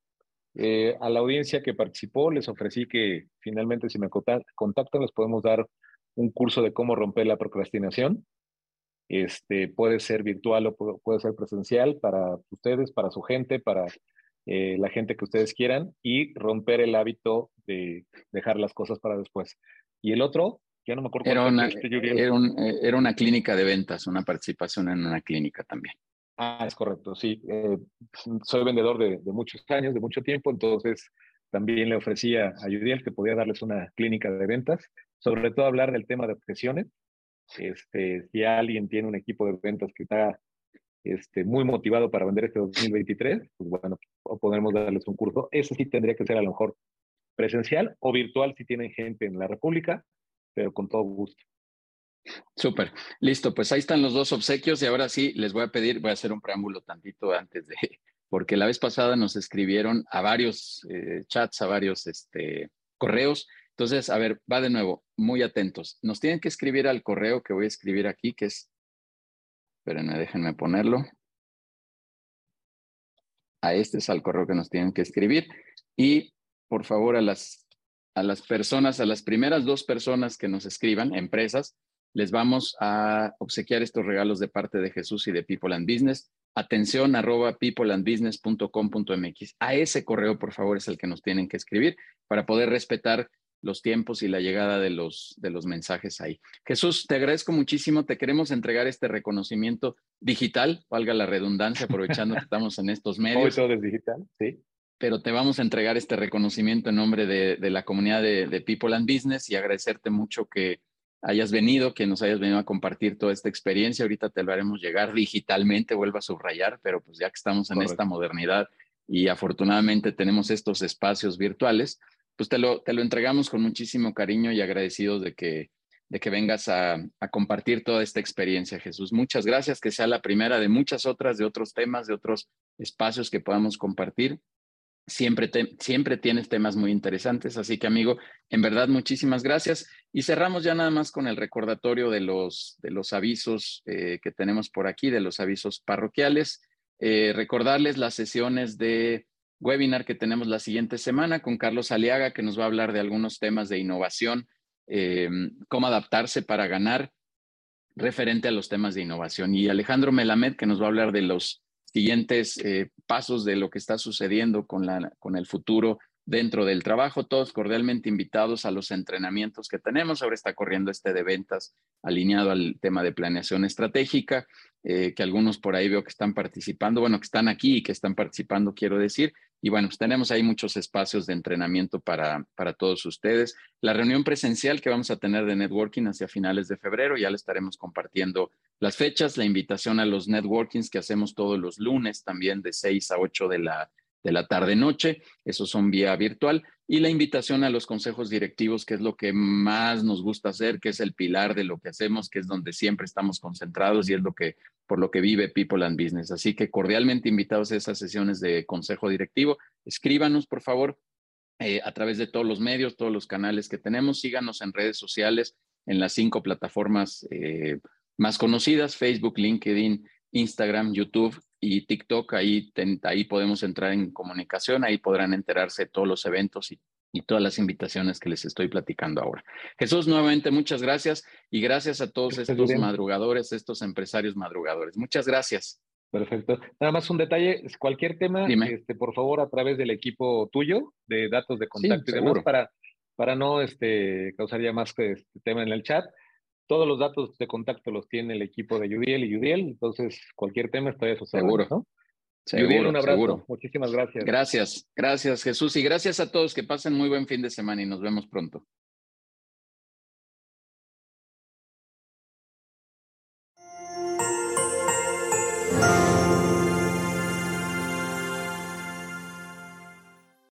eh, a la audiencia que participó, les ofrecí que finalmente si me contactan les podemos dar un curso de cómo romper la procrastinación. Este, puede ser virtual o puede ser presencial para ustedes, para su gente, para eh, la gente que ustedes quieran y romper el hábito de dejar las cosas para después. Y el otro, ya no me acuerdo. Era una, era, eh, era una clínica de ventas, una participación en una clínica también. Ah, es correcto, sí. Eh, soy vendedor de, de, muchos años, de mucho tiempo, entonces también le ofrecía a Judiel que podía darles una clínica de ventas, sobre todo hablar del tema de objeciones. Este, si alguien tiene un equipo de ventas que está este, muy motivado para vender este 2023, pues bueno, podremos darles un curso. Ese sí tendría que ser a lo mejor presencial o virtual si tienen gente en la República, pero con todo gusto. Súper, listo, pues ahí están los dos obsequios y ahora sí les voy a pedir, voy a hacer un preámbulo tantito antes de, (laughs) porque la vez pasada nos escribieron a varios eh, chats, a varios este, correos. Entonces, a ver, va de nuevo, muy atentos. Nos tienen que escribir al correo que voy a escribir aquí, que es Espérenme, déjenme ponerlo. A este es al correo que nos tienen que escribir. Y por favor, a las, a las personas, a las primeras dos personas que nos escriban, empresas, les vamos a obsequiar estos regalos de parte de Jesús y de People and Business. Atención arroba peopleandbusiness.com.mx. A ese correo, por favor, es el que nos tienen que escribir para poder respetar los tiempos y la llegada de los, de los mensajes ahí. Jesús, te agradezco muchísimo. Te queremos entregar este reconocimiento digital, valga la redundancia, aprovechando que (laughs) estamos en estos medios. Hoy todo es digital, sí. Pero te vamos a entregar este reconocimiento en nombre de, de la comunidad de, de, People and Business y agradecerte mucho que hayas venido, que nos hayas venido a compartir toda esta experiencia. Ahorita te lo haremos llegar digitalmente, vuelvo a subrayar, pero pues ya que estamos en esta modernidad y afortunadamente tenemos estos espacios virtuales, pues te lo, te lo entregamos con muchísimo cariño y agradecidos de que, de que vengas a, compartir toda esta experiencia, Jesús. Muchas gracias, que sea la primera de muchas otras, de otros temas, de otros espacios que podamos compartir. Siempre, siempre tienes temas muy interesantes, así que amigo, en verdad muchísimas gracias. Y cerramos ya nada más con el recordatorio de los, de los avisos eh, que tenemos por aquí, de los avisos parroquiales. Eh, recordarles las sesiones de webinar que tenemos la siguiente semana con Carlos Aliaga, que nos va a hablar de algunos temas de innovación, eh, cómo adaptarse para ganar referente a los temas de innovación. Y Alejandro Melamed, que nos va a hablar de los siguientes eh, pasos de lo que está sucediendo con, la, con el futuro dentro del trabajo. Todos cordialmente invitados a los entrenamientos que tenemos. Ahora está corriendo este de ventas alineado al tema de planeación estratégica, eh, que algunos por ahí veo que están participando, bueno, que están aquí y que están participando, quiero decir. Y bueno, pues tenemos ahí muchos espacios de entrenamiento para, para todos ustedes. La reunión presencial que vamos a tener de networking hacia finales de febrero, ya le estaremos compartiendo las fechas, la invitación a los networkings que hacemos todos los lunes también de 6 a 8 de la de la tarde-noche, esos son vía virtual, y la invitación a los consejos directivos, que es lo que más nos gusta hacer, que es el pilar de lo que hacemos, que es donde siempre estamos concentrados y es lo que por lo que vive People and Business. Así que cordialmente invitados a esas sesiones de consejo directivo. Escríbanos, por favor, eh, a través de todos los medios, todos los canales que tenemos. Síganos en redes sociales, en las cinco plataformas eh, más conocidas, Facebook, LinkedIn, Instagram, YouTube y TikTok, ahí, ahí podemos entrar en comunicación, ahí podrán enterarse de todos los eventos y, y, todas las invitaciones que les estoy platicando ahora. Jesús, nuevamente muchas gracias y gracias a todos estos madrugadores, estos empresarios madrugadores. Muchas gracias. Perfecto. Nada más un detalle, cualquier tema, este, por favor, a través del equipo tuyo de datos de contacto y demás, para, para no este, causar ya más este tema en el chat. Todos los datos de contacto los tiene el equipo de Yudiel y Yudiel, entonces cualquier tema estoy a su Seguro. ¿no? Seguro, un abrazo. Seguro. Muchísimas gracias. Gracias, gracias Jesús y gracias a todos. Que pasen muy buen fin de semana y nos vemos pronto.